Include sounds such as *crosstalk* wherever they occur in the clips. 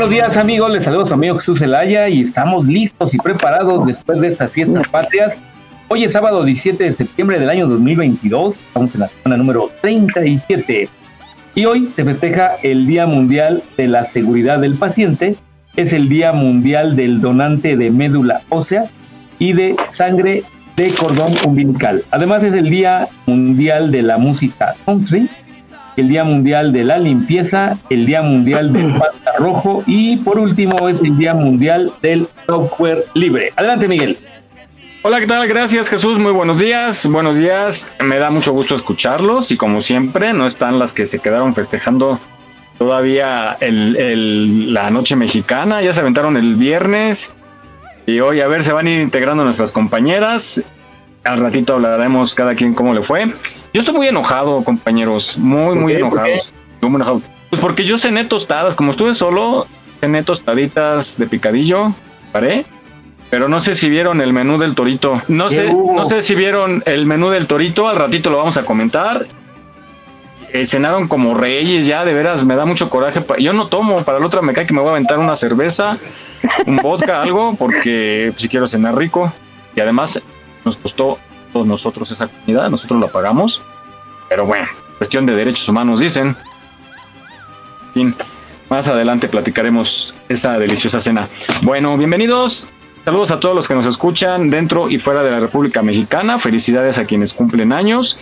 buenos días amigos, les saludo a su amigo Jesús Zelaya y estamos listos y preparados después de estas fiestas patrias. Hoy es sábado 17 de septiembre del año 2022, estamos en la semana número 37 y hoy se festeja el Día Mundial de la Seguridad del Paciente, es el Día Mundial del Donante de Médula Ósea y de Sangre de Cordón Umbilical. Además es el Día Mundial de la Música Country el Día Mundial de la Limpieza, el Día Mundial del Pasta Rojo y por último es el Día Mundial del Software Libre. Adelante, Miguel. Hola, ¿qué tal? Gracias Jesús, muy buenos días. Buenos días, me da mucho gusto escucharlos y como siempre no están las que se quedaron festejando todavía la noche mexicana, ya se aventaron el viernes y hoy a ver, se van a ir integrando nuestras compañeras. Al ratito hablaremos cada quien cómo le fue. Yo estoy muy enojado, compañeros. Muy, muy enojado. muy enojado. Pues porque yo cené tostadas. Como estuve solo, cené tostaditas de picadillo. Paré. Pero no sé si vieron el menú del torito. No sé, no sé si vieron el menú del torito. Al ratito lo vamos a comentar. Eh, cenaron como reyes ya, de veras, me da mucho coraje. Yo no tomo, para el otro me cae que me voy a aventar una cerveza, un vodka, *laughs* algo, porque si quiero cenar rico. Y además nos costó nosotros esa comunidad, nosotros la pagamos, pero bueno, cuestión de derechos humanos dicen. fin, más adelante platicaremos esa deliciosa cena. Bueno, bienvenidos. Saludos a todos los que nos escuchan dentro y fuera de la República Mexicana. Felicidades a quienes cumplen años.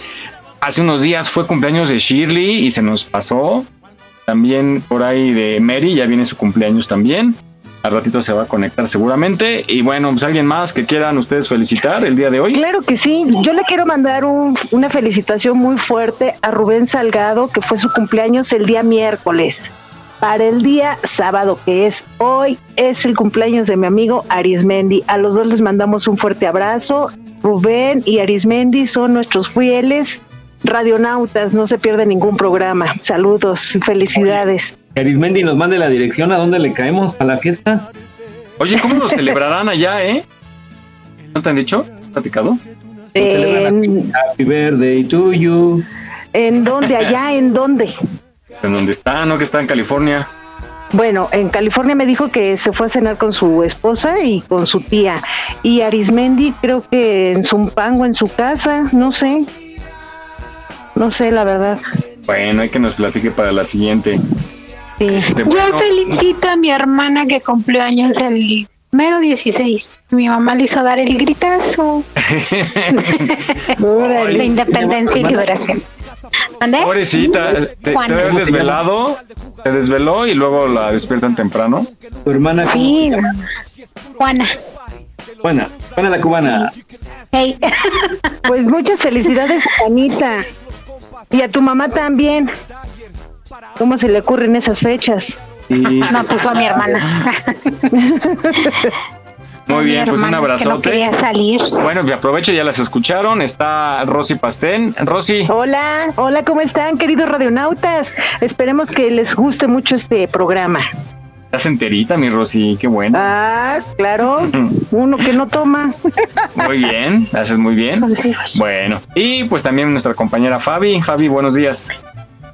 Hace unos días fue cumpleaños de Shirley y se nos pasó. También por ahí de Mary, ya viene su cumpleaños también. Al ratito se va a conectar seguramente. Y bueno, pues alguien más que quieran ustedes felicitar el día de hoy. Claro que sí. Yo le quiero mandar una felicitación muy fuerte a Rubén Salgado, que fue su cumpleaños el día miércoles. Para el día sábado, que es hoy, es el cumpleaños de mi amigo Arismendi. A los dos les mandamos un fuerte abrazo. Rubén y Arismendi son nuestros fieles radionautas, no se pierde ningún programa. Saludos, felicidades. Arismendi nos mande la dirección a dónde le caemos a la fiesta. Oye, ¿cómo lo celebrarán allá, eh? ¿No te han dicho? ¿Platicado? En... Happy birthday to you. ¿En dónde? ¿Allá? ¿En dónde? ¿En dónde está? ¿No? Que está en California. Bueno, en California me dijo que se fue a cenar con su esposa y con su tía. Y Arismendi creo que en Zumpango, en su casa, no sé. No sé, la verdad. Bueno, hay que nos platique para la siguiente. Yo felicito a mi hermana que cumplió años el mero 16. Mi mamá le hizo dar el gritazo. *laughs* la independencia y liberación. ¿Andé? Pobrecita, te, se desvelado, se desveló y luego la despiertan temprano. ¿Tu hermana? Sí, Juana. Juana, Juana la cubana. Hey. Pues muchas felicidades, Juanita. Y a tu mamá también. ¿Cómo se le ocurren esas fechas? No, pues a mi hermana. *laughs* Muy bien, pues un abrazote. quería salir. Bueno, me aprovecho, ya las escucharon. Está Rosy Pastén. Rosy. Hola, hola, ¿cómo están, queridos radionautas? Esperemos que les guste mucho este programa. Estás enterita, mi Rosy, qué bueno. Ah, claro, *laughs* uno que no toma. Muy bien, haces muy bien. Bueno, y pues también nuestra compañera Fabi. Fabi, buenos días.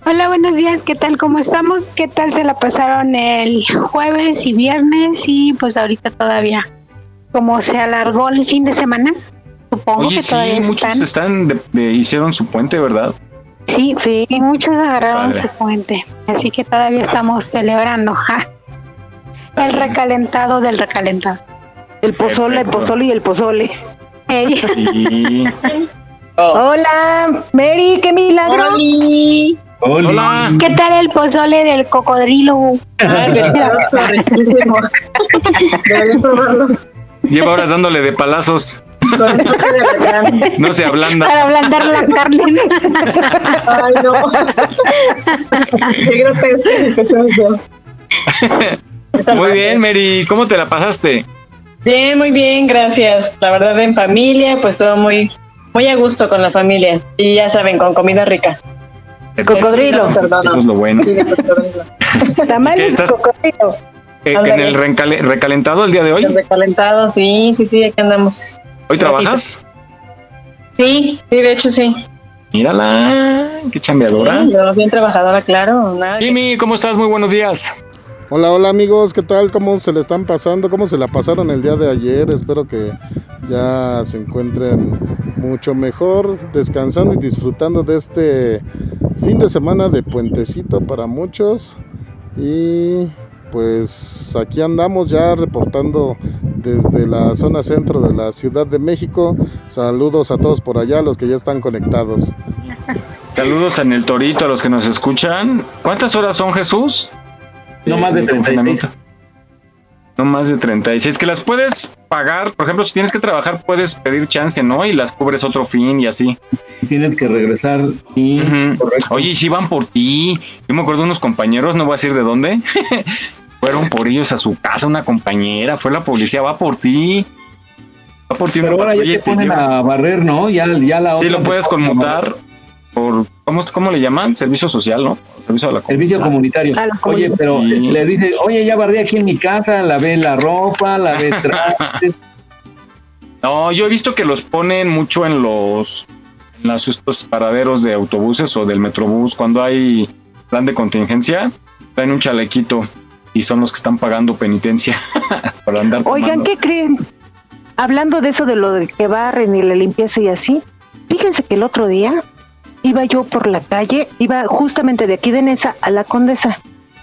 Hola, buenos días, ¿qué tal? ¿Cómo estamos? ¿Qué tal se la pasaron el jueves y viernes? Y pues ahorita todavía, como se alargó el fin de semana, supongo Oye, que sí, todavía muchos están. están, de- de- hicieron su puente, ¿verdad? Sí, sí, muchos agarraron Padre. su puente, así que todavía estamos celebrando *laughs* ja. el recalentado del recalentado. El pozole, el pozole y el pozole. *laughs* Hola, Mary, qué milagro. Hola. ¿Qué tal el pozole del cocodrilo? Lleva horas dándole de palazos. No se ablanda. Para ablandar la carne. Ay, no. Qué. Muy bien, Mary. ¿Cómo te la pasaste? Bien, muy bien, gracias. La verdad, en familia, pues todo muy, muy a gusto con la familia. Y ya saben, con comida rica. Cocodrilo. Perdón, Eso es lo bueno. sí, de cocodrilo. ¿Qué Tamales, cocodrilo. Eh, que en el recale- recalentado el día de hoy. Los recalentados, sí, sí, sí, aquí andamos. ¿Hoy trabajas? Sí, sí, de hecho sí. Mírala, qué chambeadora. Sí, yo bien trabajadora, claro. Nada que- Jimmy, ¿cómo estás? Muy buenos días. Hola, hola amigos, ¿qué tal? ¿Cómo se le están pasando? ¿Cómo se la pasaron el día de ayer? Espero que ya se encuentren mucho mejor, descansando y disfrutando de este fin de semana de puentecito para muchos. Y pues aquí andamos ya reportando desde la zona centro de la Ciudad de México. Saludos a todos por allá, los que ya están conectados. Saludos en el Torito a los que nos escuchan. ¿Cuántas horas son, Jesús? No más de Eh, 36. confinamiento. No más de 36. Que las puedes pagar, por ejemplo, si tienes que trabajar, puedes pedir chance, ¿no? Y las cubres otro fin y así. Tienes que regresar y... Oye, y si van por ti. Yo me acuerdo de unos compañeros, no voy a decir de dónde. *laughs* Fueron por ellos a su casa, una compañera. Fue la policía, va por ti. Va por ti. Pero ahora ya te ponen lleva. a barrer, ¿no? Ya, ya la Sí, lo puedes conmutar por. ¿Cómo, ¿Cómo le llaman? Servicio social, ¿no? Servicio a la Servicio comunitario. A la Oye, pero Sí. le dice, oye, ya barré aquí en mi casa, lavé la ropa, lavé *laughs* trastes. No, yo he visto que los ponen mucho en los en las- estos paraderos de autobuses o del metrobús cuando hay plan de contingencia, traen un chalequito y son los que están pagando penitencia *laughs* para andar Oigan, tomando. ¿qué creen? Hablando de eso de lo de que barren y la limpieza y así, fíjense que el otro día iba yo por la calle, iba justamente de aquí de Nesa a la Condesa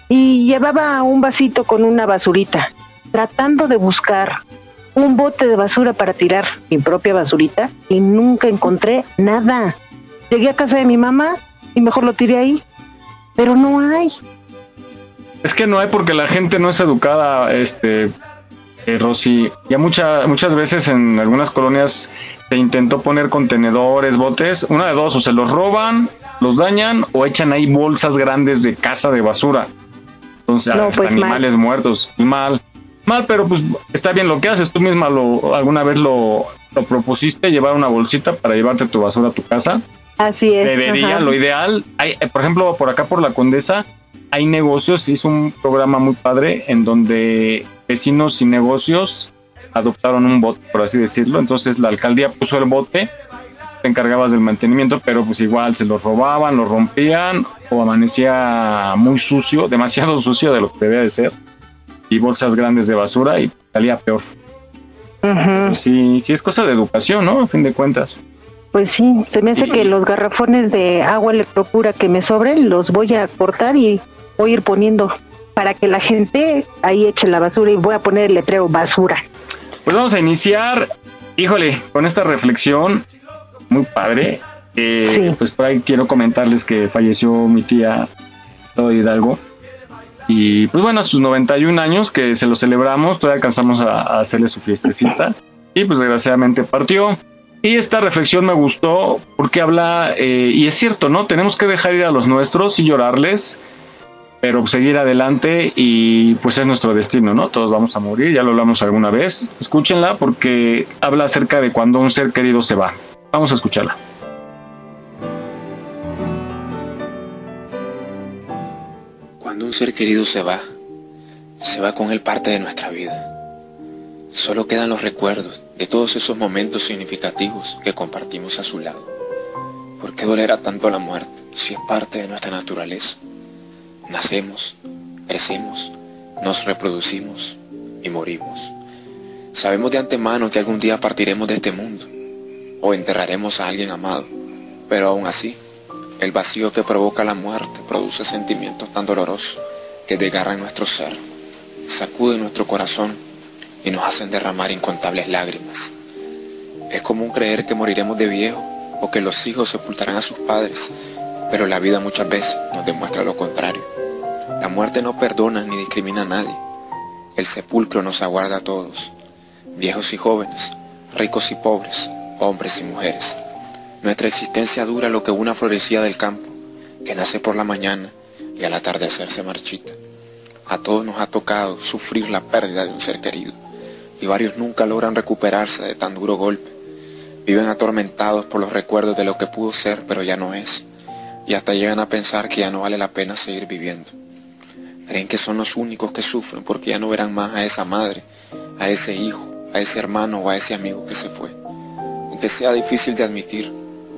y llevaba un vasito con una basurita, tratando de buscar un bote de basura para tirar mi propia basurita y nunca encontré nada. Llegué a casa de mi mamá y mejor lo tiré ahí, pero no hay. Es que no hay porque la gente no es educada, este, eh, Rosy. Ya mucha, muchas veces en algunas colonias se intentó poner contenedores, botes, una de dos, o se los roban, los dañan o echan ahí bolsas grandes de casa de basura. Entonces, No, pues, mal. animales muertos. Pues, mal. Mal, pero pues está bien lo que haces. Tú misma lo alguna vez lo, lo propusiste, llevar una bolsita para llevarte tu basura a tu casa. Así es. Debería, ajá. lo ideal, hay, por ejemplo, por acá por la Condesa, hay negocios, hizo un programa muy padre en donde vecinos y negocios adoptaron un bote, por así decirlo. Entonces la alcaldía puso el bote, te encargabas del mantenimiento, pero pues igual se lo robaban, lo rompían o amanecía muy sucio, *laughs* demasiado sucio de lo que debía de ser, y bolsas grandes de basura y salía peor. Pues sí, sí es cosa de educación, ¿no? A fin de cuentas. Pues sí, se me hace que los garrafones de agua electropura que me sobren los voy a cortar y voy a ir poniendo para que la gente ahí eche la basura y voy a poner el letrero basura. Pues vamos a iniciar, híjole, con esta reflexión muy padre. Eh, Sí. Pues por ahí quiero comentarles que falleció mi tía Todo Hidalgo. Y pues bueno, a sus 91 años que se lo celebramos, todavía alcanzamos a, a hacerle su fiestecita. Y pues desgraciadamente partió. Y esta reflexión me gustó porque habla, eh, y es cierto, ¿no? Tenemos que dejar ir a los nuestros y llorarles, pero seguir adelante y pues es nuestro destino, ¿no? Todos vamos a morir, ya lo hablamos alguna vez. Escúchenla porque habla acerca de cuando un ser querido se va. Vamos a escucharla. Cuando un ser querido se va, se va con él parte de nuestra vida. Solo quedan los recuerdos de todos esos momentos significativos que compartimos a su lado. ¿Por qué dolerá tanto la muerte si es parte de nuestra naturaleza? Nacemos, crecemos, nos reproducimos y morimos. Sabemos de antemano que algún día partiremos de este mundo o enterraremos a alguien amado, pero aún así, el vacío que provoca la muerte produce sentimientos tan dolorosos que desgarran nuestro ser, sacuden nuestro corazón y nos hacen derramar incontables lágrimas. Es común creer que moriremos de viejo o que los hijos sepultarán a sus padres, pero la vida muchas veces nos demuestra lo contrario. La muerte no perdona ni discrimina a nadie. El sepulcro nos aguarda a todos viejos y jóvenes, ricos y pobres, hombres y mujeres. Nuestra existencia dura lo que una florecía del campo, que nace por la mañana y al atardecer se marchita. A todos nos ha tocado sufrir la pérdida de un ser querido, y varios nunca logran recuperarse de tan duro golpe. Viven atormentados por los recuerdos de lo que pudo ser pero ya no es, y hasta llegan a pensar que ya no vale la pena seguir viviendo. Creen que son los únicos que sufren porque ya no verán más a esa madre, a ese hijo, a ese hermano o a ese amigo que se fue. Aunque sea difícil de admitir,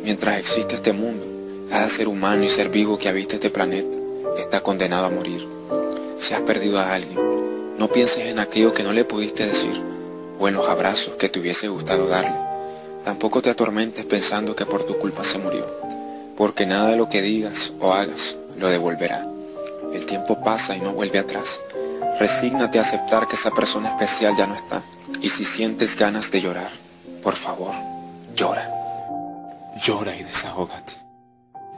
mientras existe este mundo, cada ser humano y ser vivo que habita este planeta está condenado a morir. Si has perdido a alguien, no pienses en aquello que no le pudiste decir o en los abrazos que te hubiese gustado darle. Tampoco te atormentes pensando que por tu culpa se murió, porque nada de lo que digas o hagas lo devolverá. El tiempo pasa y no vuelve atrás. Resígnate a aceptar que esa persona especial ya no está y si sientes ganas de llorar, por favor, llora. Llora y desahógate.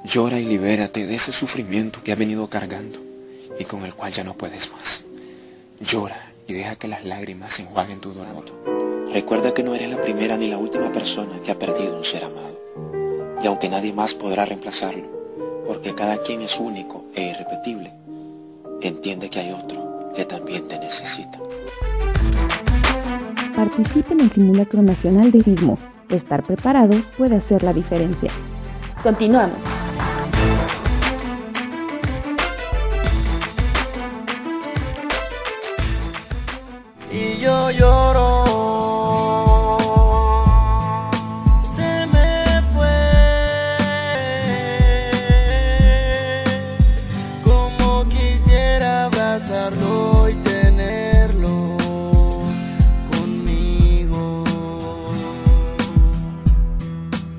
Llora y libérate de ese sufrimiento que ha venido cargando y con el cual ya no puedes más. Llora y deja que las lágrimas enjuaguen tu dolor. Recuerda que no eres la primera ni la última persona que ha perdido un ser amado. Y aunque nadie más podrá reemplazarlo, porque cada quien es único e irrepetible, entiende que hay otro que también te necesita. Participe en el simulacro nacional de sismo. Estar preparados puede hacer la diferencia. Continuamos. Y yo lloro.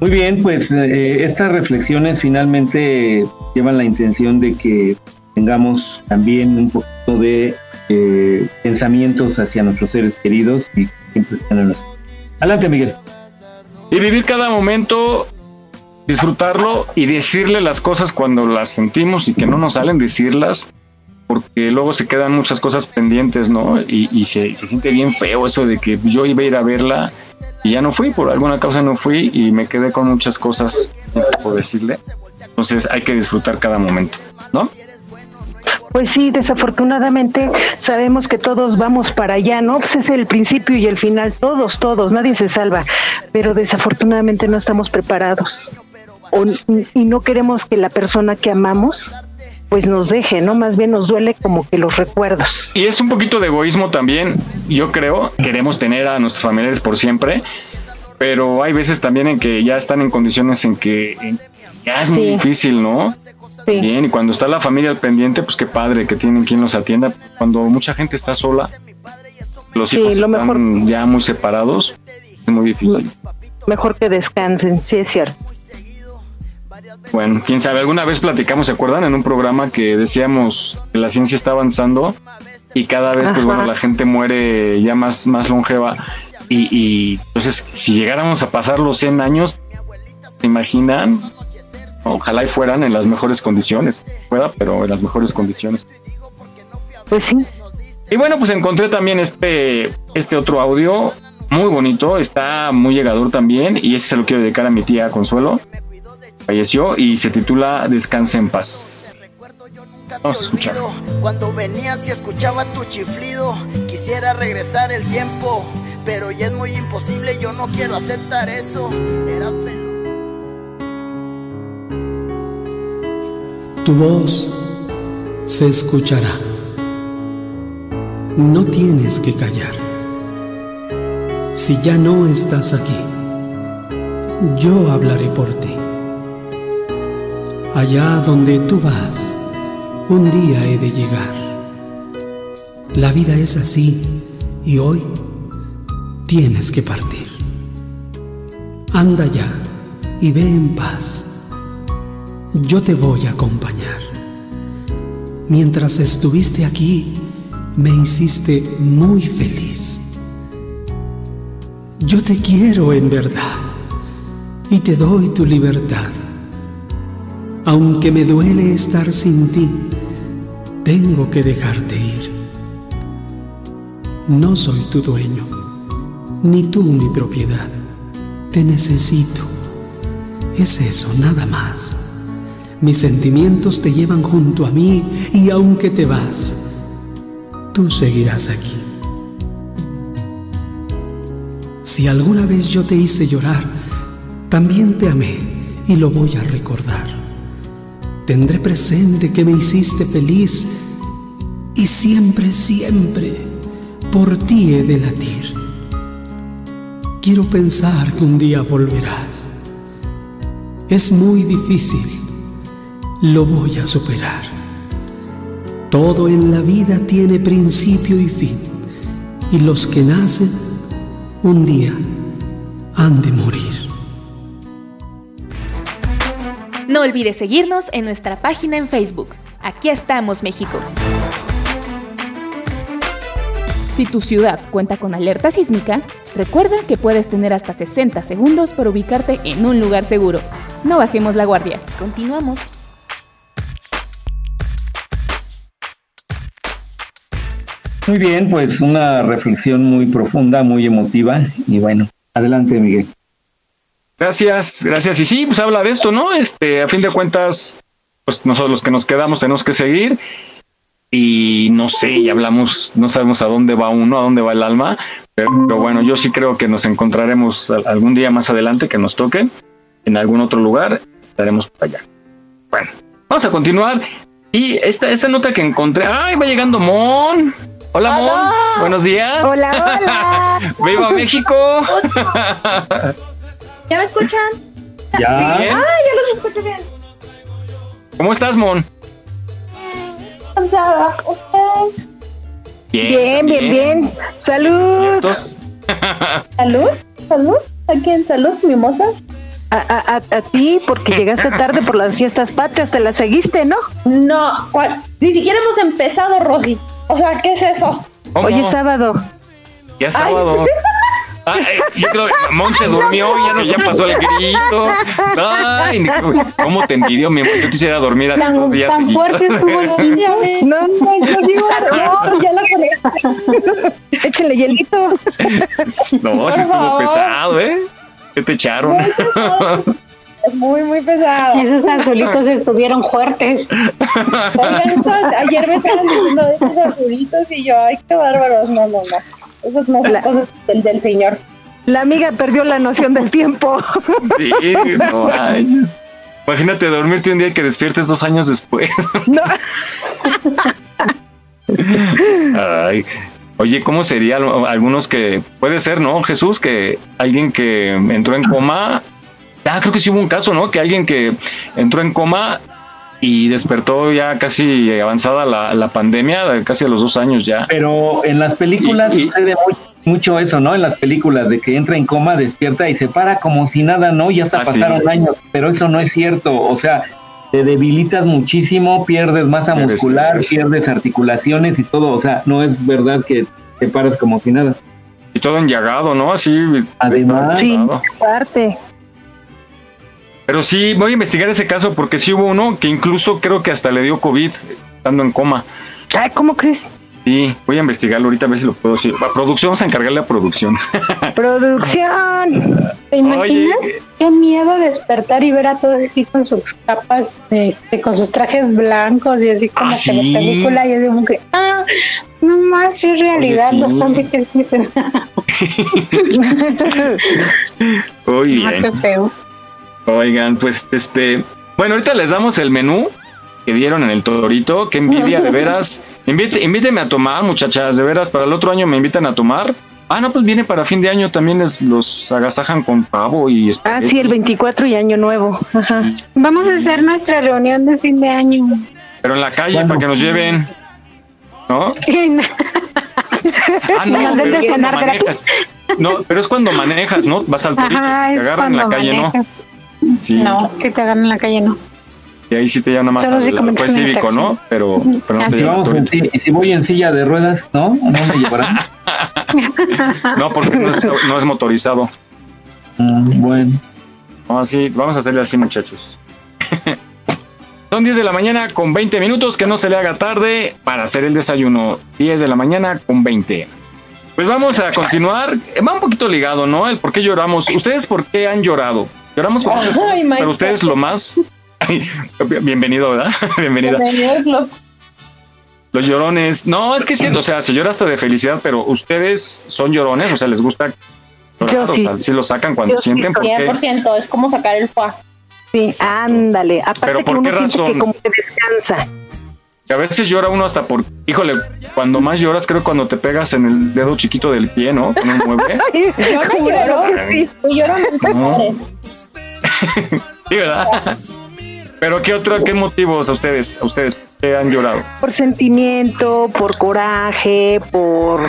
Muy bien, pues eh, estas reflexiones finalmente llevan la intención de que tengamos también un poquito de eh, pensamientos hacia nuestros seres queridos y siempre están en nuestro. Adelante, Miguel. Y vivir cada momento, disfrutarlo y decirle las cosas cuando las sentimos y que no nos salen decirlas, porque luego se quedan muchas cosas pendientes, ¿no? Y, y se siente bien feo eso de que yo iba a ir a verla y ya no fui, por alguna causa no fui y me quedé con muchas cosas por decirle. Entonces hay que disfrutar cada momento, ¿no? Pues sí, desafortunadamente sabemos que todos vamos para allá, ¿no? Pues es el principio y el final, todos, todos, nadie se salva, pero desafortunadamente no estamos preparados. O- y no queremos que la persona que amamos pues nos deje, ¿no? Más bien nos duele como que los recuerdos. Y es un poquito de egoísmo también, yo creo. Queremos tener a nuestros familiares por siempre, pero hay veces también en que ya están en condiciones en que ya es muy Sí. difícil, ¿no? Bien, y cuando está la familia al pendiente, pues qué padre que tienen quien los atienda. Cuando mucha gente está sola, los Sí, hijos lo están ya muy separados, es muy difícil. Mejor que descansen, sí es cierto. Bueno, quién sabe, alguna vez platicamos, ¿se acuerdan? En un programa que decíamos que la ciencia está avanzando y cada vez, pues Ajá. bueno, la gente muere ya más, más longeva. Y, y entonces, si llegáramos a pasar los 100 años, ¿se imaginan? Ojalá y fueran en las mejores condiciones. Fuera, pero en las mejores condiciones. Pues sí. Y bueno, pues encontré también este, este otro audio muy bonito, está muy llegador también, y ese se lo quiero dedicar a mi tía Consuelo. Falleció y se titula Descansa en paz. Vamos a escuchar. Cuando venías y escuchaba tu chiflido, quisiera regresar el tiempo, pero ya es muy imposible, yo no quiero aceptar eso. Eras. Tu voz se escuchará. No tienes que callar. Si ya no estás aquí, yo hablaré por ti. Allá donde tú vas, un día he de llegar. La vida es así y hoy tienes que partir. Anda ya y ve en paz. Yo te voy a acompañar. Mientras estuviste aquí, me hiciste muy feliz. Yo te quiero en verdad y te doy tu libertad. Aunque me duele estar sin ti, tengo que dejarte ir. No soy tu dueño, ni tú mi propiedad. Te necesito. Es eso, nada más. Mis sentimientos te llevan junto a mí y aunque te vas, tú seguirás aquí. Si alguna vez yo te hice llorar, también te amé y lo voy a recordar. Tendré presente que me hiciste feliz y siempre, siempre por ti he de latir. Quiero pensar que un día volverás. Es muy difícil, lo voy a superar. Todo en la vida tiene principio y fin, y los que nacen un día han de morir. No olvides seguirnos en nuestra página en Facebook. Aquí estamos, México. Si tu ciudad cuenta con alerta sísmica, recuerda que puedes tener hasta 60 segundos para ubicarte en un lugar seguro. No bajemos la guardia. Continuamos. Muy bien, pues una reflexión muy profunda, muy emotiva. Y bueno, adelante, Miguel. Gracias, gracias. Y sí, pues habla de esto, ¿no? Este, a fin de cuentas, pues nosotros los que nos quedamos tenemos que seguir. Y no sé, y hablamos, no sabemos a dónde va uno, a dónde va el alma, pero, bueno, yo sí creo que nos encontraremos algún día más adelante que nos toque en algún otro lugar, estaremos por allá. Bueno, vamos a continuar. Y esta, esta nota que encontré, ¡ay, va llegando Mon! Hola, Mon, buenos días. Hola, hola. *laughs* ¡Viva *laughs* México! *laughs* ¿Ya me escuchan? Ya. Ah, ya los escucho bien. ¿Cómo estás, Mon? Cansada. ¿Ustedes? Bien, bien, bien. Salud. *laughs* *laughs* ¿Salud? ¿Salud? ¿A quién? ¿Salud, mimosa? A, a, a, a ti, porque llegaste tarde por las fiestas patrias, te las seguiste, ¿no? No, ¿cuál? Ni siquiera hemos empezado, Rosy. O sea, ¿qué es eso? ¿Cómo? Hoy es sábado. Ya es sábado. *laughs* Ah, eh, yo creo que Mon se durmió, ya no ya pasó el grito. Ay, ¿cómo te envidio, mi amor? Yo quisiera dormir así dos días Tan seguidos. fuerte estuvo el niño. *laughs* No, no, no, digo, no, ya la conecté. *laughs* Échenle hielito. No, sí estuvo pesado, ¿eh? ¿Qué te echaron? *laughs* muy, muy pesado. Esos azulitos estuvieron fuertes. Oigan, estos- ayer me estaban diciendo de esos azulitos y yo, ay, qué bárbaros. No, no, no. Esos no son La- cosas del, del señor. La amiga perdió la noción del tiempo. Sí, no manches. Imagínate dormirte un día y que despiertes dos años después. No. Ay. Oye, ¿cómo sería algunos que puede ser, no, Jesús, que alguien que entró en coma, ah, creo que sí hubo un caso, ¿no? Que alguien que entró en coma y despertó ya casi avanzada la, la pandemia, casi a los dos años ya. Pero en las películas Y- y- sucede muy- mucho eso, ¿no? En las películas de que entra en coma, despierta y se para como si nada, ¿no? Ya hasta Ah, sí. pasaron años, pero eso no es cierto. O sea, te debilitas muchísimo, pierdes masa muscular, pierdes articulaciones y todo. O sea, no es verdad que te paras como si nada. Y todo enllagado, ¿no? Así. Además- Sí, parte. Pero sí, voy a investigar ese caso porque sí hubo uno que incluso creo que hasta le dio COVID estando en coma. Ay, ¿cómo crees? Sí, voy a investigarlo ahorita a ver si lo puedo decir. A producción, vamos a encargarle a producción. *laughs* Producción. ¿Te imaginas qué miedo despertar y ver a todos así con sus capas, este, con sus trajes blancos y así como Ah, sí. la película y es como que, ah, no más, es realidad, Oye, sí. los zombies sí existen. *laughs* *laughs* Muy Ah, bien. qué feo. Oigan, pues este, bueno, ahorita les damos el menú que dieron en el Torito, qué envidia, de veras. Invite, invíteme a tomar, muchachas, de veras, para el otro año me invitan a tomar Ah, no, pues viene para fin de año, también les, los agasajan con pavo y... Ah, sí, el 24 y año nuevo. Ajá. Vamos a hacer nuestra reunión de fin de año. Pero en la calle, para que nos lleven. ¿No? *laughs* Ah, no, Nos de es cuando cenar manejas. No, pero es cuando manejas, ¿no? Vas al torito, Ajá, te agarran en la calle, manejas. ¿no? Sí. No, si te agarran en la calle, no. Y ahí sí te llaman más Solo al si juez cívico. ¿no? Pero, pero no te si, vamos en torito. si- y si voy en silla de ruedas, ¿no? ¿No me llevarán? *laughs* No, porque no es, no es motorizado. Mm, bueno. No, sí, vamos a hacerle así, muchachos. *laughs* Son 10 de la mañana con 20 minutos, que no se le haga tarde para hacer el desayuno. 10 de la mañana con 20. Pues vamos a continuar. Va un poquito ligado, ¿no? El por qué lloramos. ¿Ustedes por qué han llorado? Lloramos muchas *laughs* cosas, Ay, Mike, pero ustedes lo más... *laughs* Ay, bienvenido, ¿verdad? *laughs* Bienvenida. Bienvenido. Los llorones. No, es que sí, o sea, se llora hasta de felicidad, pero ustedes son llorones, o sea, les gusta llorar, Yo o sí. sea, sí lo sacan cuando Yo sí sienten, porque 100% es como sacar el fuá. Sí, ándale. Aparte Pero que ¿por uno qué razón? que como que descansa. que a veces llora uno hasta por, híjole, cuando más lloras creo cuando te pegas en el dedo chiquito del pie, ¿no? Con un mueble. Yo no lloro. sí. Tú lloras No. *laughs* Sí, ¿verdad? Pero ¿qué otro, qué motivos a ustedes, a ustedes que han llorado? Por sentimiento, por coraje, por...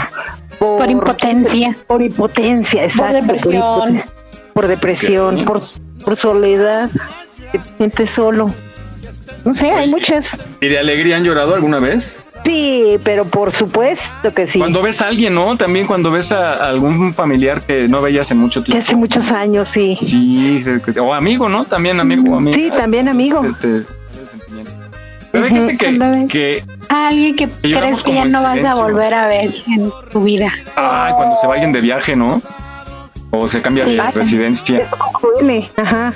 Por impotencia. Por impotencia, exacto. depresión. impotencia, Por depresión, por, por soledad. Te sientes solo. No sé, hay muchas. ¿Y de alegría han llorado alguna vez? Sí, pero por supuesto que sí. Cuando ves a alguien, ¿no? También cuando ves a algún familiar que no veías en mucho Que tiempo. hace muchos años, sí. Sí, o amigo, ¿no? También amigo o amiga. Sí, también amigo. Te- te- sentimiento. Pero hay gente que, que A alguien que lloramos crees que ya no vas a volver a ver en tu vida. ay, cuando se va alguien de viaje, ¿no? O se cambia Sí. de residencia. Duele, ajá.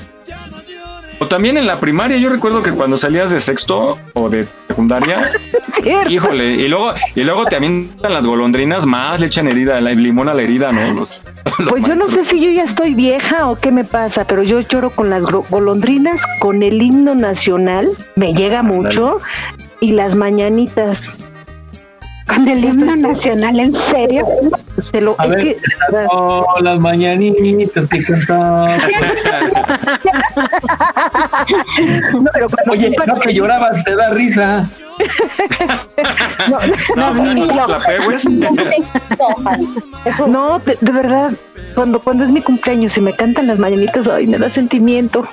O también en la primaria, yo recuerdo que cuando salías de sexto o de secundaria, *laughs* híjole, y luego, y luego te avientan las golondrinas más, le echan herida, el limón a la herida, ¿no? Los, los Pues yo no sé si yo ya estoy vieja o qué me pasa, pero yo lloro con las golondrinas, con el himno nacional, me llega mucho, y las mañanitas. Con el himno *laughs* nacional, ¿en serio? Se lo, A es ver, que, oh, las mañanitas que cantaba. *laughs* no, pero Oye, no que llorabas, te da risa. No. Eso No, de, de verdad, cuando, cuando es mi cumpleaños y me cantan las mañanitas, ay, me da sentimiento.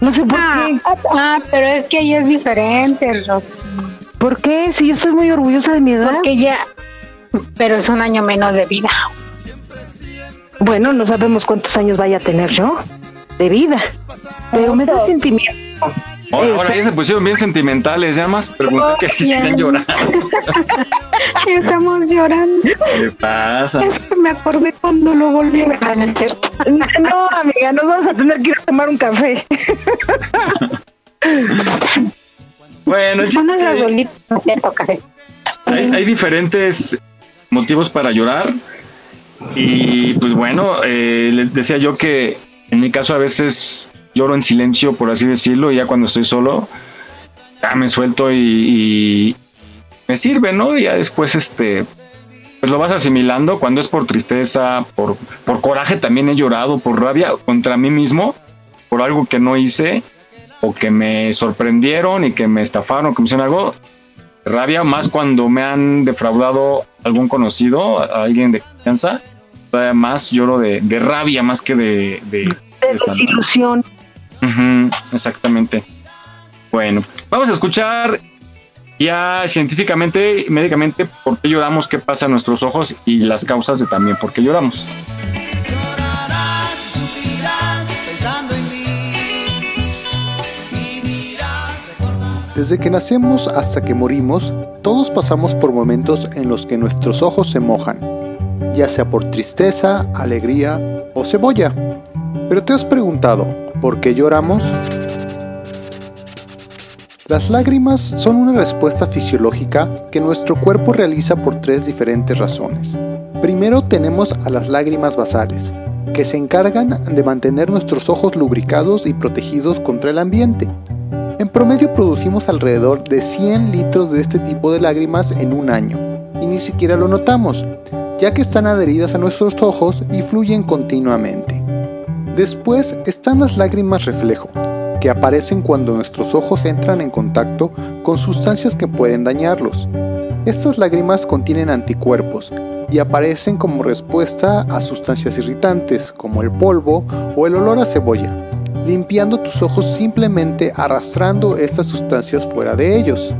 No sé por Ah, qué. ah, pero es que ahí es diferente, Ros. ¿Por qué? Si yo estoy muy orgullosa de mi edad. Porque ya. Pero es un año menos de vida. Bueno, no sabemos cuántos años vaya a tener yo de vida, pero me da sentimiento. Ahora, Eh, ahora ya se pusieron bien sentimentales, ya más pregunté que si están llorando. *laughs* Estamos llorando. ¿Qué pasa? Es que me acordé cuando lo volví a ver. No es cierto. No, amiga, nos vamos a tener que ir a tomar un café. Bueno, el chiste- Unas es cierto, café. hay, hay diferentes motivos para llorar. Y pues bueno, eh, les decía yo que en mi caso a veces lloro en silencio, por así decirlo, y ya cuando estoy solo, ya me suelto y, y me sirve, ¿no? Y ya después, este, pues lo vas asimilando cuando es por tristeza, por, por coraje también he llorado, por rabia contra mí mismo, por algo que no hice, o que me sorprendieron y que me estafaron, que me hicieron algo, rabia más cuando me han defraudado algún conocido, a- alguien de confianza, todavía más lloro de, de rabia más que de... de, desilusión. Exactamente. Bueno, vamos a escuchar ya científicamente, médicamente, por qué lloramos, qué pasa en nuestros ojos y las causas de también por qué lloramos. Desde que nacemos hasta que morimos, todos pasamos por momentos en los que nuestros ojos se mojan, ya sea por tristeza, alegría o cebolla. Pero te has preguntado, ¿por qué lloramos? Las lágrimas son una respuesta fisiológica que nuestro cuerpo realiza por tres diferentes razones. Primero tenemos a las lágrimas basales, que se encargan de mantener nuestros ojos lubricados y protegidos contra el ambiente. Promedio producimos alrededor de 100 litros de este tipo de lágrimas en un año, y ni siquiera lo notamos. ya que están adheridas a nuestros ojos y fluyen continuamente. Después están las lágrimas reflejo, que aparecen cuando nuestros ojos entran en contacto con sustancias que pueden dañarlos. Estas lágrimas contienen anticuerpos y aparecen como respuesta a sustancias irritantes como el polvo o el olor a cebolla, limpiando tus ojos simplemente arrastrando estas sustancias fuera de ellos.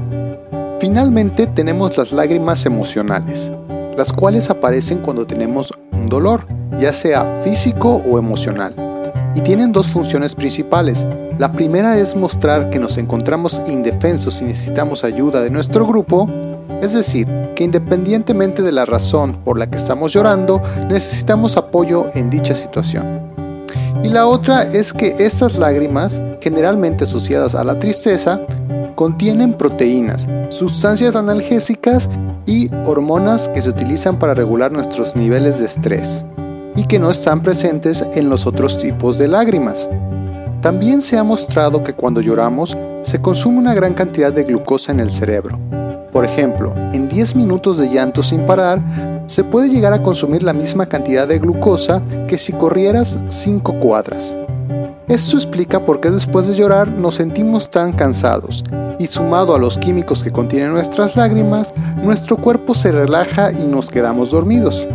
Finalmente tenemos las lágrimas emocionales, las cuales aparecen cuando tenemos un dolor, ya sea físico o emocional. Y tienen dos funciones principales. La primera es mostrar que nos encontramos indefensos y necesitamos ayuda de nuestro grupo, es decir, que independientemente de la razón por la que estamos llorando, necesitamos apoyo en dicha situación. Y la otra es que estas lágrimas, generalmente asociadas a la tristeza, contienen proteínas, sustancias analgésicas y hormonas que se utilizan para regular nuestros niveles de estrés y que no están presentes en los otros tipos de lágrimas. También se ha mostrado que cuando lloramos se consume una gran cantidad de glucosa en el cerebro. Por ejemplo, en 10 minutos de llanto sin parar, se puede llegar a consumir la misma cantidad de glucosa que si corrieras 5 cuadras. Esto explica por qué después de llorar nos sentimos tan cansados y sumado a los químicos que contienen nuestras lágrimas, nuestro cuerpo se relaja y nos quedamos dormidos.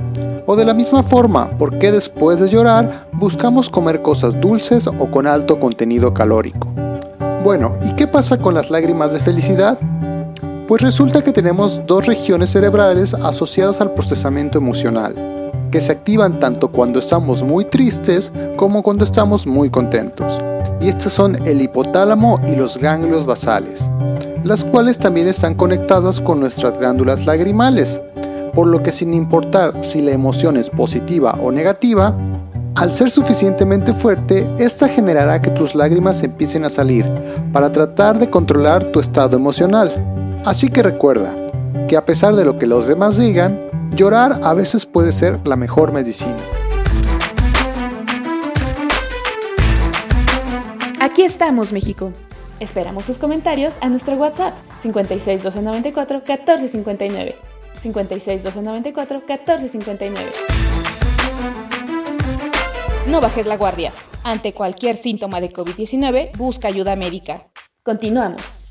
O de la misma forma, por qué después de llorar buscamos comer cosas dulces o con alto contenido calórico. Bueno, ¿y qué pasa con las lágrimas de felicidad? Pues resulta que tenemos dos regiones cerebrales asociadas al procesamiento emocional, que se activan tanto cuando estamos muy tristes como cuando estamos muy contentos. Y estos son el hipotálamo y los ganglios basales, las cuales también están conectadas con nuestras glándulas lagrimales, por lo que sin importar si la emoción es positiva o negativa, al ser suficientemente fuerte, esta generará que tus lágrimas empiecen a salir para tratar de controlar tu estado emocional. Así que recuerda que a pesar de lo que los demás digan, Llorar a veces puede ser la mejor medicina. Aquí estamos, México. Esperamos tus comentarios a nuestro WhatsApp 56 294 1459. 56 294 1459. No bajes la guardia. Ante cualquier síntoma de COVID-19, busca ayuda médica. Continuamos.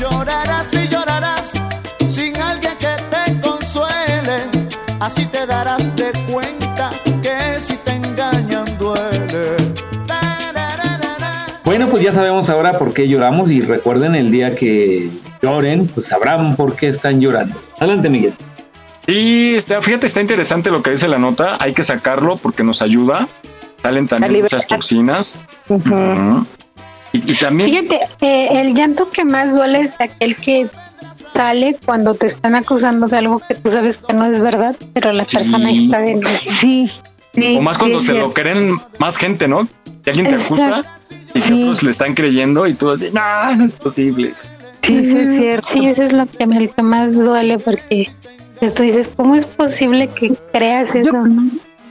Llorarás y llorarás sin alguien que te consuele. Así te darás de cuenta que si te engañan duele. Bueno, pues ya sabemos ahora por qué lloramos y recuerden el día que lloren, pues sabrán por qué están llorando. Adelante, Miguel. Y está, fíjate, está interesante lo que dice la nota. Hay que sacarlo porque nos ayuda. Salen también muchas toxinas. Y, también... Fíjate, eh, el llanto que más duele es aquel que sale cuando te están acusando de algo que tú sabes que no es verdad, pero la persona está dentro. Sí. sí o más cuando se lo creen más gente, ¿no? Que alguien te acusa y que otros le están creyendo y tú así, no, no es posible. Sí, sí, es cierto. Sí, eso es lo que, el que más duele porque tú dices, ¿cómo es posible que creas eso?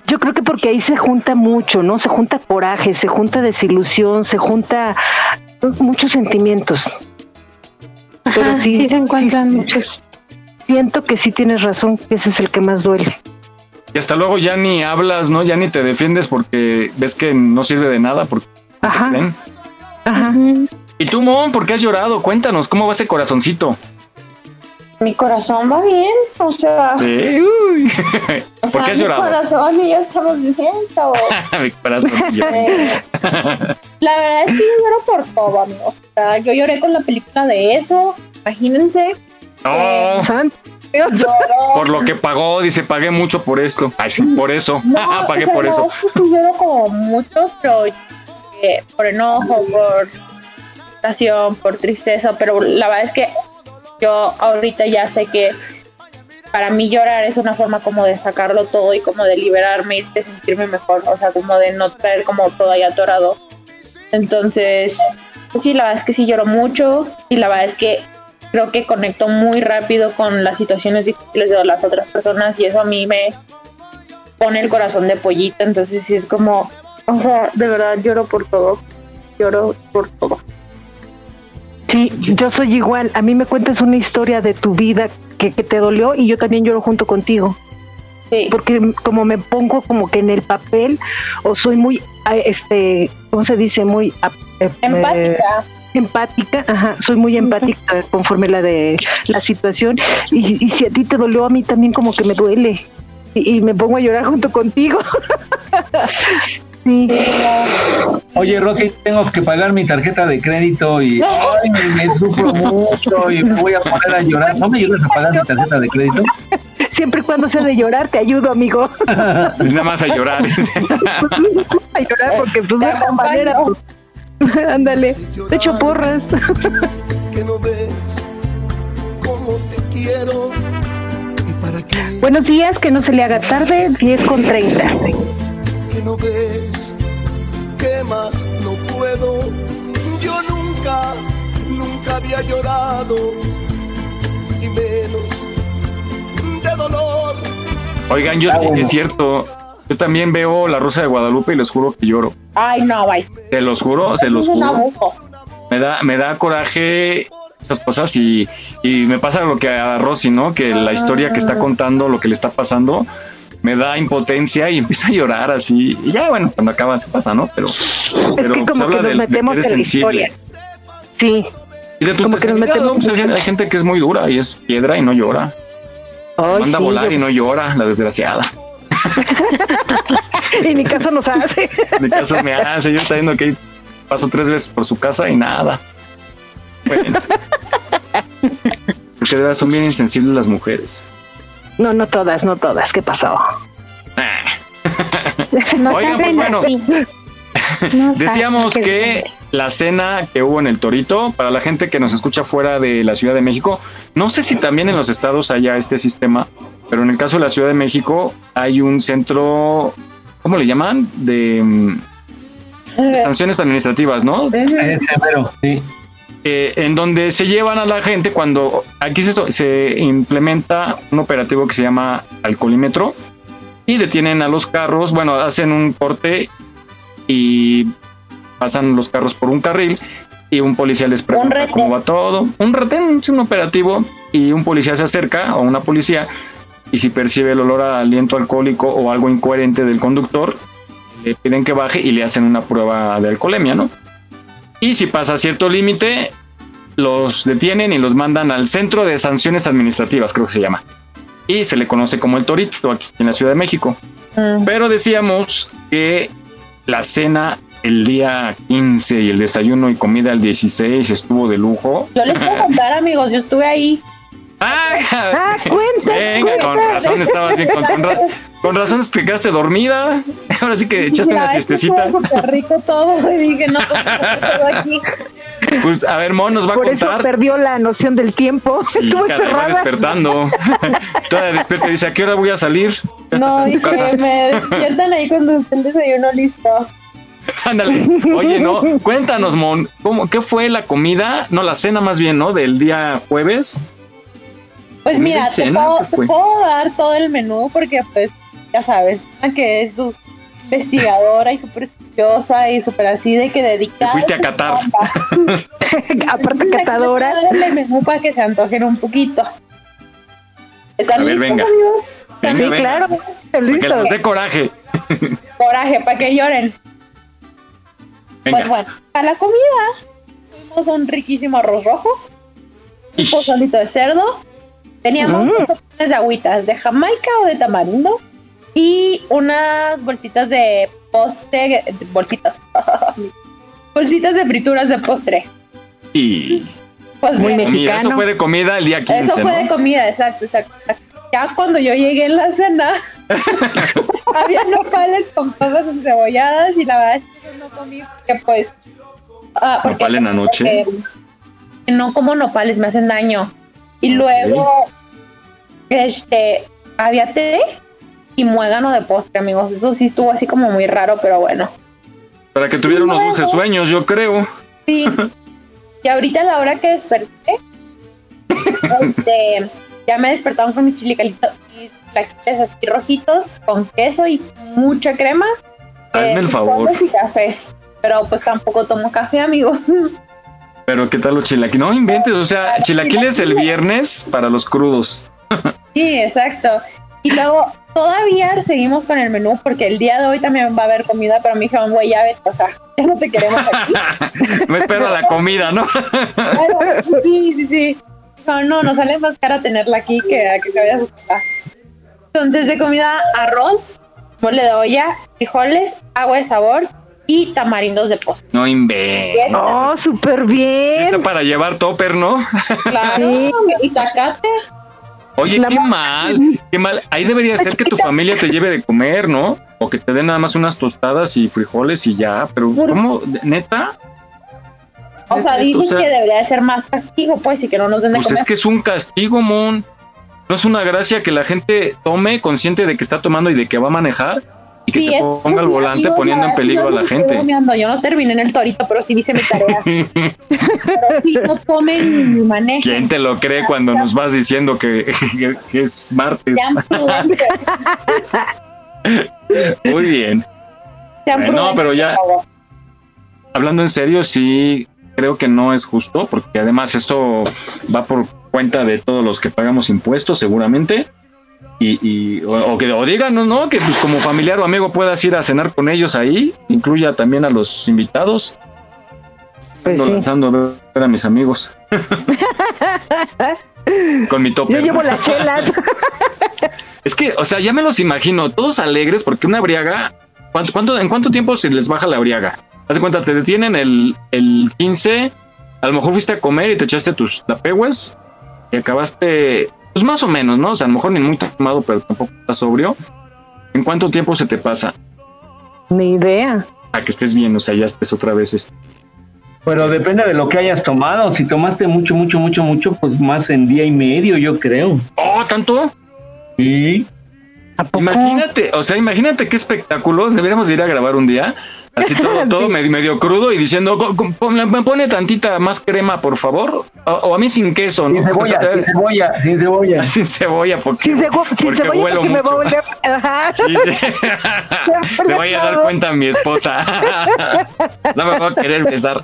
Yo creo que porque ahí se junta mucho, ¿no? Se junta coraje, se junta desilusión, se junta muchos sentimientos. Pero sí, se encuentran muchos. Siento que sí tienes razón, que ese es el que más duele. Y hasta luego ya ni hablas, ¿no? Ya ni te defiendes porque ves que no sirve de nada. Porque Ajá. Ajá. ¿Y tú, Mon, por qué has llorado? Cuéntanos, ¿cómo va ese corazoncito? Mi corazón va bien, o sea. Sí, uy. O sea, ¿Por qué has llorado? *laughs* Mi corazón y yo estamos bien, mi corazón y yo. La verdad es que yo lloro por todo, amigos. O sea, yo lloré con la película de eso, imagínense. No. Eh, por lo que pagó, dice, pagué mucho por esto. Ay, sí, por eso. No, *laughs* pagué por no, eso. Lloro como mucho, pero eh, por enojo, por por tristeza, pero la verdad es que yo ahorita ya sé que para mí llorar es una forma como de sacarlo todo y como de liberarme y de sentirme mejor, o sea, como de no traer como todo ahí atorado. Entonces, pues sí, la verdad es que sí lloro mucho y la verdad es que creo que conecto muy rápido con las situaciones difíciles de las otras personas y eso a mí me pone el corazón de pollita, entonces sí es como, o sea, de verdad lloro por todo, lloro por todo. Sí, yo soy igual. A mí me cuentas una historia de tu vida que, que te dolió y yo también lloro junto contigo. Sí. Porque como me pongo como que en el papel o soy muy, ah, este, ¿cómo se dice? Muy eh, Empática. empática, ajá, soy muy empática conforme la de la situación y, y si a ti te dolió, a mí también como que me duele y, y me pongo a llorar junto contigo. *laughs* sí. Oye, Rosy, tengo que pagar mi tarjeta de crédito y ay, me, me sufro mucho y me voy a poner a llorar. ¿No me ayudas a pagar mi tarjeta de crédito? Siempre y cuando sea de llorar, te ayudo, amigo. *laughs* Pues nada más a llorar. a llorar porque pues de esta manera pues, *laughs* ándale te echo porras que no ves cómo te quiero buenos días que no se le haga tarde 10 con 30 que no ves que más no puedo yo nunca nunca había llorado y menos de dolor Oigan, yo sí, es cierto. Yo también veo La Rosa de Guadalupe y les juro que lloro. Ay, no, bye. Se los juro, se los juro. Me da, me da coraje esas cosas y, y me pasa lo que a Rosy, ¿no? Que la historia que está contando, lo que le está pasando, me da impotencia y empiezo a llorar así. Y ya, bueno, cuando acaba se pasa, ¿no? Pero, pero que como que nos del- metemos en la historia. sí Y de tu Como que nos metemos ¿no? Pues, hay, gente- hay gente que es muy dura y es piedra y no llora. Ay, Manda a volar yo- y no llora, la desgraciada. *laughs* y ni caso nos hace De caso me hace, yo está viendo que paso tres veces por su casa y nada. Bueno. *laughs* Porque de verdad son bien insensibles las mujeres. No no todas no todas qué pasó Nos Oigan, pues bueno. así. *laughs* Decíamos que la cena que hubo en el Torito, para la gente que nos escucha fuera de la Ciudad de México, no sé si también en los estados haya este sistema, pero en el caso de la Ciudad de México hay un centro, ¿cómo le llaman? De, mm, de sanciones administrativas, ¿no? Sí. Eh, en donde se llevan a la gente cuando aquí se, se implementa un operativo que se llama alcoholímetro y detienen a los carros, bueno, hacen un corte y pasan los carros por un carril y un policía les pregunta cómo va todo. Un retén, es un operativo y un policía se acerca o una policía y si percibe el olor a aliento alcohólico o algo incoherente del conductor, le piden que baje y le hacen una prueba de alcoholemia, ¿no? Y si pasa cierto límite, los detienen y los mandan al Centro de Sanciones Administrativas, creo que se llama. Y se le conoce como el Torito aquí en la Ciudad de México. Pero decíamos que la cena el día 15 y el desayuno y comida el 16 estuvo de lujo. Yo les puedo *laughs* contar, amigos, yo estuve ahí. Ah cuenta Venga, con razón estabas bien, con, con ra- con razón explicaste dormida. *laughs* Ahora sí que echaste una Ay, es que siestecita. rico todo. *laughs* Y dije, no, pues, todo aquí. Pues a ver, Mon nos va a por eso contar. perdió la noción del tiempo *laughs* Sí, estuvo encerrada despertando. Todavía despierta y dice, ¿a qué hora voy a salir? Ya No, dije, me despiertan ahí cuando está el desayuno listo. Ándale. Oye, no, cuéntanos, Mon, ¿cómo, ¿qué fue la comida? No, la cena más bien, ¿no? Del día jueves. Pues ¿Comida mira, te puedo, puedo dar todo el menú porque pues ya sabes que es su investigadora y súper estudiosa y súper así de que dedicada. Te fuiste a Qatar. *laughs* aparte catadora el menú para que se antojen un poquito. ¿Están A ver, listos, venga. amigos? Venga, sí venga. claro Que listo les dé coraje. Coraje, para que lloren. Venga. Pues bueno, a la comida tuvimos un riquísimo arroz rojo, un pozolito de cerdo, teníamos Mm. dos opciones de agüitas, de jamaica o de tamarindo, y unas bolsitas de postre, bolsitas, *laughs* bolsitas de frituras de postre. Y Pues bien, comida. Eso fue de comida el día 15, Eso fue ¿no? de comida, exacto, exacto. Ya cuando yo llegué en la cena, *laughs* había nopales con papas encebolladas y la verdad es que yo no comí porque pues... ah, porque- Nopal en la noche. no como nopales, me hacen daño. Y luego, este, había té y muégano de postre, amigos. Eso sí estuvo así como muy raro, pero bueno. Para que tuviera unos dulces sueños, yo creo. Sí. *laughs* y ahorita a la hora que desperté, este, ya me despertaron con mis chilicalitos y taquitos así rojitos con queso y mucha crema. Hazme el favor. frijoles y café. Pero pues tampoco tomo café, amigos. *laughs* Pero ¿qué tal los chilaquiles? No inventes, o sea, chilaquiles el viernes para los crudos. Sí, exacto. Y luego todavía seguimos con el menú porque el día de hoy también va a haber comida, pero me dijeron, güey, ya ves, o sea, *laughs* ya no te queremos aquí. *laughs* Me espero a la comida, ¿no? Claro, sí, sí, sí. No, no, nos sale más cara tenerla aquí que a que se vaya a su casa. Entonces, de comida, arroz, mole de olla, frijoles, agua de sabor y tamarindos de postre. No inventes. Oh, súper bien. Está para llevar topper, ¿no? Claro, y tacate. Oye, qué mal, qué mal. Ahí debería ser que tu familia te lleve de comer, ¿no? O que te den nada más unas tostadas y frijoles y ya. Pero, ¿cómo? ¿Neta? O sea, O dicen sea- que debería de ser más castigo, pues, y que no nos den de Pues comer. es que es un castigo, Mon. No es una gracia que la gente tome consciente de que está tomando y de que va a manejar y que Sí, se es- ponga al volante poniendo en peligro a la no gente. Yo no terminé en el torito, pero sí hice mi tarea. *laughs* pero sí, no tomen ni manejen. ¿Quién te lo cree cuando nos vas diciendo que, que- *laughs* que es martes? *laughs* Muy bien. Prudentes, pero ya-. Hablando en serio, sí creo que no es justo, porque además esto va por cuenta de todos los que pagamos impuestos, seguramente. Y, y- o, o que o díganos, ¿no? Que pues como familiar o amigo puedas ir a cenar con ellos ahí, incluya también a los invitados. Pues Ando sí. lanzando a ver, ver a mis amigos. *laughs* con mi tope. Yo llevo las chelas. *laughs* Es que, o sea, ya me los imagino, todos alegres, porque una briaga, ¿cuánto, cuánto, ¿en cuánto tiempo se les baja la briaga? Haz de cuenta, te detienen el, el 15, a lo mejor fuiste a comer y te echaste tus tapehues y acabaste, pues más o menos, ¿no? O sea, a lo mejor ni muy tomado, pero tampoco estás sobrio. ¿En cuánto tiempo se te pasa? Ni idea. A que estés bien, o sea, ya estés otra vez. este, Pero depende de lo que hayas tomado. Si tomaste mucho, mucho, mucho, mucho, pues más en día y medio, yo creo. ¡Oh, tanto! Sí. Imagínate, o sea, imagínate qué espectáculos. Deberíamos ir a grabar un día. Así todo, *laughs* todo medio, medio crudo y diciendo, "Co- co- ponle- me pone tantita más crema, por favor. O, o a mí sin queso, ¿no? *laughs* Sin cebolla, sin cebolla, *laughs* sin cebolla. sin cebolla, porque, Sin, cebo- sin porque cebolla porque me va a mucho. volver. Ajá. Sí, sí. Se vaya a dar cuenta mi esposa. no me va a querer besar.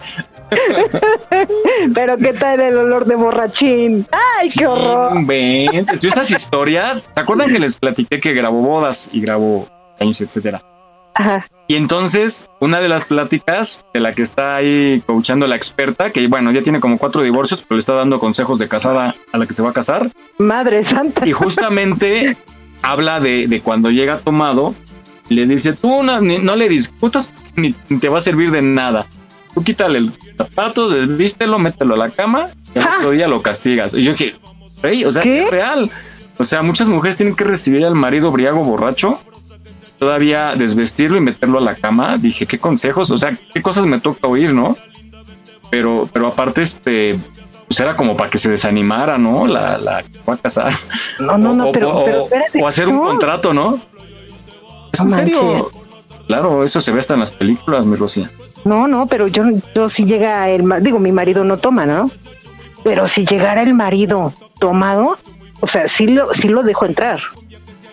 Pero qué tal el olor de borrachín. Ay, qué horror. Inventes. Yo estas historias, ¿se acuerdan que les platiqué que grabó bodas y grabó años, etcétera? Ajá. Y entonces, una de las pláticas de la que está ahí coachando la experta, que bueno, ya tiene como cuatro divorcios, pero le está dando consejos de casada a la que se va a casar. Madre santa. Y justamente *laughs* habla de, de cuando llega tomado, le dice, tú no, ni- no le discutas ni, te va a servir de nada. Tú quítale el zapato, desvístelo, mételo a la cama y al otro día lo castigas. Y yo dije, "Ey, o sea, es real. O sea, muchas mujeres tienen que recibir al marido briago borracho, todavía desvestirlo y meterlo a la cama. Dije, qué consejos, o sea, qué cosas me toca oír, ¿no? Pero, pero aparte, este, pues era como para que se desanimara, ¿no? La, la que va a casar. No, no, no, O- pero- o- pero espérate, o hacer un contrato, ¿no? ¿Es en serio? manches. Claro, eso se ve hasta en las películas, mi Rocía. No, no, pero yo, yo si llega el digo, mi marido no toma, ¿no? Pero si llegara el marido tomado, o sea, sí lo, sí lo dejo entrar.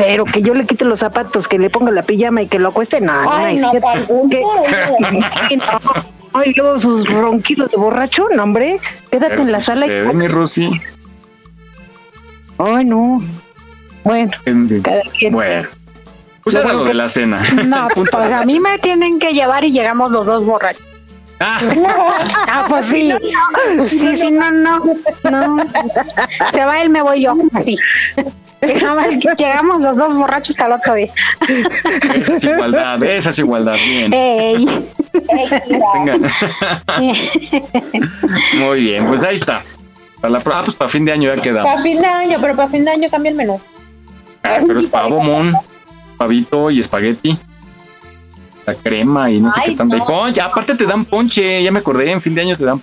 Pero que yo le quite los zapatos, que le ponga la pijama y que lo acueste, no, Ay, no, *laughs* no. Ay, luego sus ronquidos de borracho, no, hombre, quédate Pero en la sala sucede, y... mi Rosy. Ay, no. Bueno, cada quien. Bueno. Pues era lo de la cena. No, pues a mí me tienen que llevar y llegamos los dos borrachos. Ah, *laughs* pues sí. Sí, sí, no, no. No. Se va él, me voy yo. Así. Llegamos los dos borrachos al otro día. Esa es igualdad, esa es igualdad. Bien. Ey. Venga. *laughs* Muy bien, pues ahí está. Para la ah, pues para fin de año ya Para quedamos. fin de año, pero para fin de año cambia el menú. Ah, pero es pavo, mon, pavito y espagueti. La crema y no sé Ay, qué tanto. Y no. ponche, aparte te dan ponche, ya me acordé, en fin de año te dan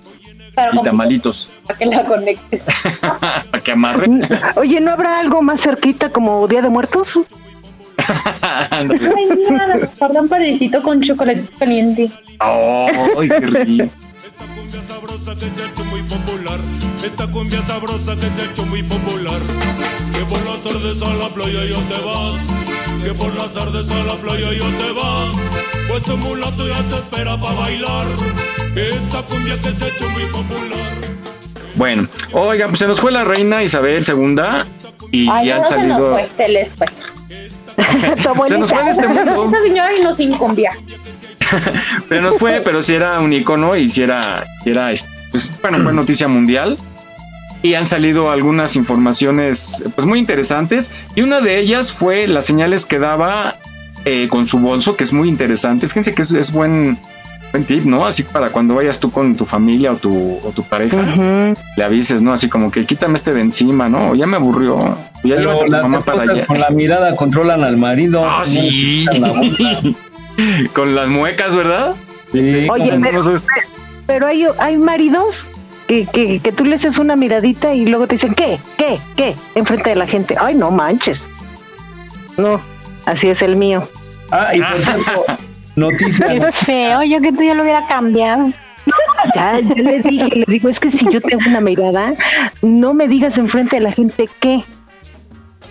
Pero y tamalitos para que la conectes. *laughs* para que amarre. Oye, ¿no habrá algo más cerquita como Día de Muertos? *laughs* Ándale. Ay, mira, nos guardan parecito con chocolate caliente. Ay, qué rico. muy popular. *laughs* Esta cumbia sabrosa que se ha hecho muy popular. Que por las tardes a la playa ya te vas, que por las tardes a la playa ya te vas, pues un mulato ya te espera para bailar, esta cumbia que se ha hecho muy popular. Bueno, oiga, pues se nos fue la reina Isabel II y Ay, ya no han se nos salido. fue, se les fue. *laughs* Se *laughs* nos fue de este mundo. Esa señora y nos incumbía. *laughs* Pero nos fue, pero si era un icono y si era, sí era este, pues, bueno, fue noticia mundial. Y han salido algunas informaciones pues muy interesantes. Y una de ellas fue las señales que daba eh, con su bolso, que es muy interesante. Fíjense que es, es buen, buen tip, ¿no? Así para cuando vayas tú con tu familia o tu, o tu pareja, le avises, ¿no? Así como que quítame este de encima, ¿no? Ya me aburrió. o Ya Pero las mamá para allá. con la mirada controlan al marido. Ah, sí. *laughs* con las muecas, ¿verdad? Sí, Oye, pero, pero hay, hay maridos que, que, que tú le haces una miradita y luego te dicen, ¿qué? ¿Qué? ¿Qué? Enfrente de la gente. Ay, no manches. No, así es el mío. Ah, y por cierto, *laughs* noticia. Qué feo, yo que tú ya lo hubiera cambiado. *laughs* Ya, ya le dije, le digo, es que si yo tengo una mirada, no me digas enfrente de la gente qué.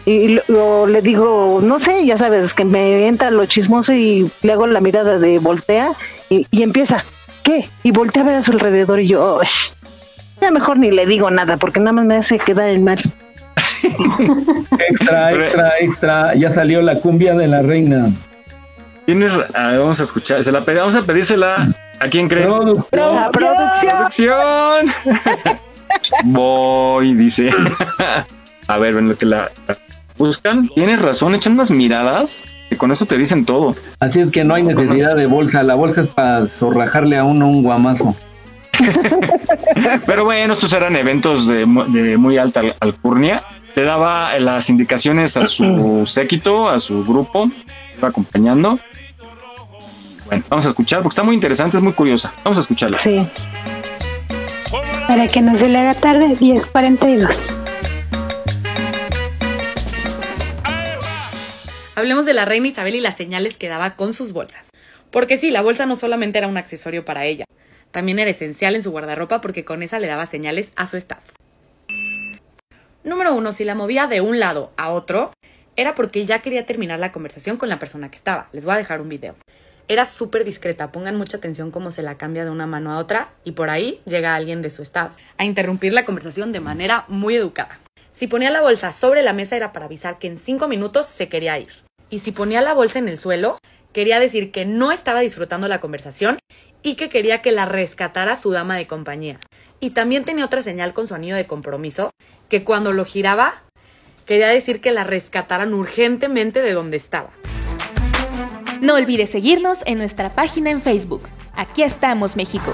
Y lo, le digo, no sé, ya sabes, que me entra lo chismoso y le hago la mirada de voltea y, y empieza, ¿qué? Y voltea a ver a su alrededor y yo, ya mejor ni le digo nada porque nada más me hace quedar el mal. *laughs* Extra, extra, extra. Ya salió la cumbia de la reina. Tienes, a ver, vamos a escuchar, se la vamos a pedírsela a quién cree. La producción. Producción. *laughs* Voy, dice. *laughs* a ver, ven lo que la la buscan. Tienes razón, echan unas miradas que con eso te dicen todo. Así es que no hay necesidad de bolsa. La bolsa es para zorrajarle a uno un guamazo. *laughs* Pero bueno, estos eran eventos de, mu- de muy alta al- alcurnia. Le daba las indicaciones a su *clears throat* séquito, a su grupo, iba acompañando. Bueno, vamos a escuchar porque está muy interesante, es muy curiosa. Vamos a escucharla. Sí. Para que no se le haga tarde, 10.42. Hablemos de la reina Isabel y las señales que daba con sus bolsas. Porque sí, la bolsa no solamente era un accesorio para ella, también era esencial en su guardarropa porque con esa le daba señales a su staff. Número uno, si la movía de un lado a otro, era porque ya quería terminar la conversación con la persona que estaba. Les voy a dejar un video. Era súper discreta, pongan mucha atención cómo se la cambia de una mano a otra y por ahí llega alguien de su staff a interrumpir la conversación de manera muy educada. Si ponía la bolsa sobre la mesa era para avisar que en cinco minutos se quería ir. Y si ponía la bolsa en el suelo, quería decir que no estaba disfrutando la conversación y que quería que la rescatara su dama de compañía. Y también tenía otra señal con su anillo de compromiso, que cuando lo giraba, quería decir que la rescataran urgentemente de donde estaba. No olvides seguirnos en nuestra página en Facebook. Aquí estamos, México.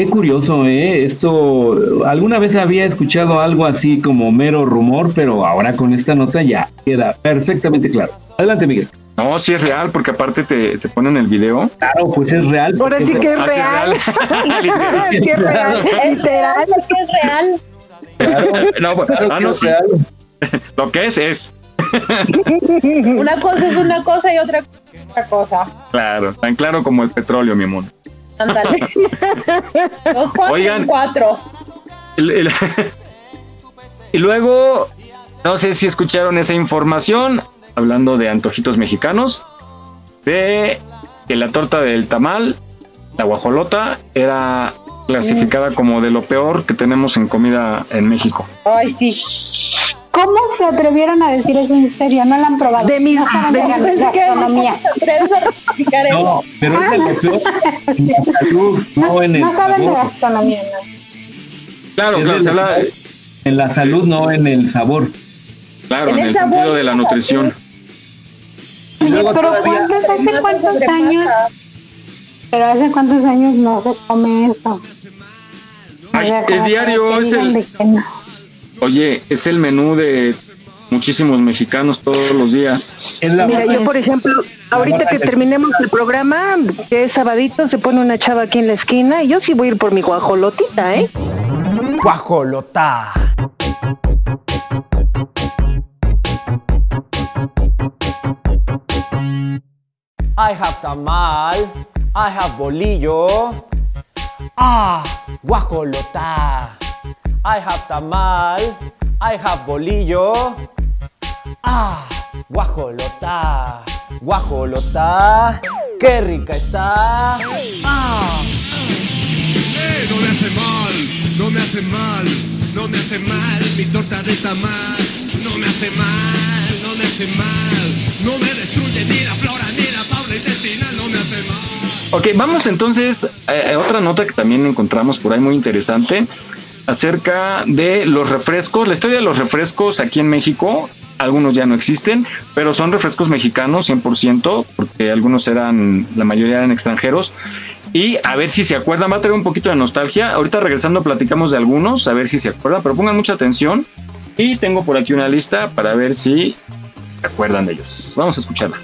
Qué curioso, ¿eh? Esto, alguna vez había escuchado algo así como mero rumor, pero ahora con esta nota ya queda perfectamente claro. Adelante, Miguel. No, sí es real, porque aparte te, te ponen el video. Claro, pues es real. Ahora *laughs* sí que es real. Sí es real. Literal. que es real. *laughs* No, pues, Claro ah, no, es sí. real. *laughs* Lo que es, es. Una cosa es una cosa y otra cosa es otra cosa. Claro, tan claro como el petróleo, mi amor. Ándale. *laughs* Dos, cuatro, Oigan. cuatro. El- el- *laughs* y luego, no sé si escucharon esa información, hablando de antojitos mexicanos, de que la torta del tamal, la guajolota, era clasificada como de lo peor que tenemos en comida en México. Ay, sí. ¿Cómo se atrevieron a decir eso en serio? No la han probado. De mis- no de de gastronomía. No, pero es de lo peor en la salud, no en el No saben de sabor. gastronomía. no. Claro, Es claro, de En la salud, no en el sabor. claro, En en el sabor, sentido de la nutrición. Y Oye, luego pero todavía- ¿cuántos, hace cuántos años? Pero hace cuántos años no se come eso. Ay, es diario, es el, oye, es el menú de muchísimos mexicanos todos los días. Mira, yo por ejemplo, ahorita que terminemos el programa, que es sabadito, se pone una chava aquí en la esquina y yo sí voy a ir por mi guajolotita, ¿eh? Guajolota. I have tamal, I have bolillo. Ah, guajolota. I have tamal, I have bolillo. Ah, guajolota, guajolota. Qué rica está. Ah. Eh, no me hace mal, no me hace mal, no me hace mal mi torta de tamal. No me hace mal, no me hace mal, Ok, vamos entonces a, otra nota que también encontramos por ahí muy interesante acerca de los refrescos. La historia de los refrescos aquí en México, algunos ya no existen, pero son refrescos mexicanos 100%, porque algunos eran, la mayoría eran extranjeros. Y a ver si se acuerdan, va a traer un poquito de nostalgia. Ahorita regresando platicamos de algunos, a ver si se acuerdan, pero pongan mucha atención. Y tengo por aquí una lista para ver si se acuerdan de ellos. Vamos a escucharla.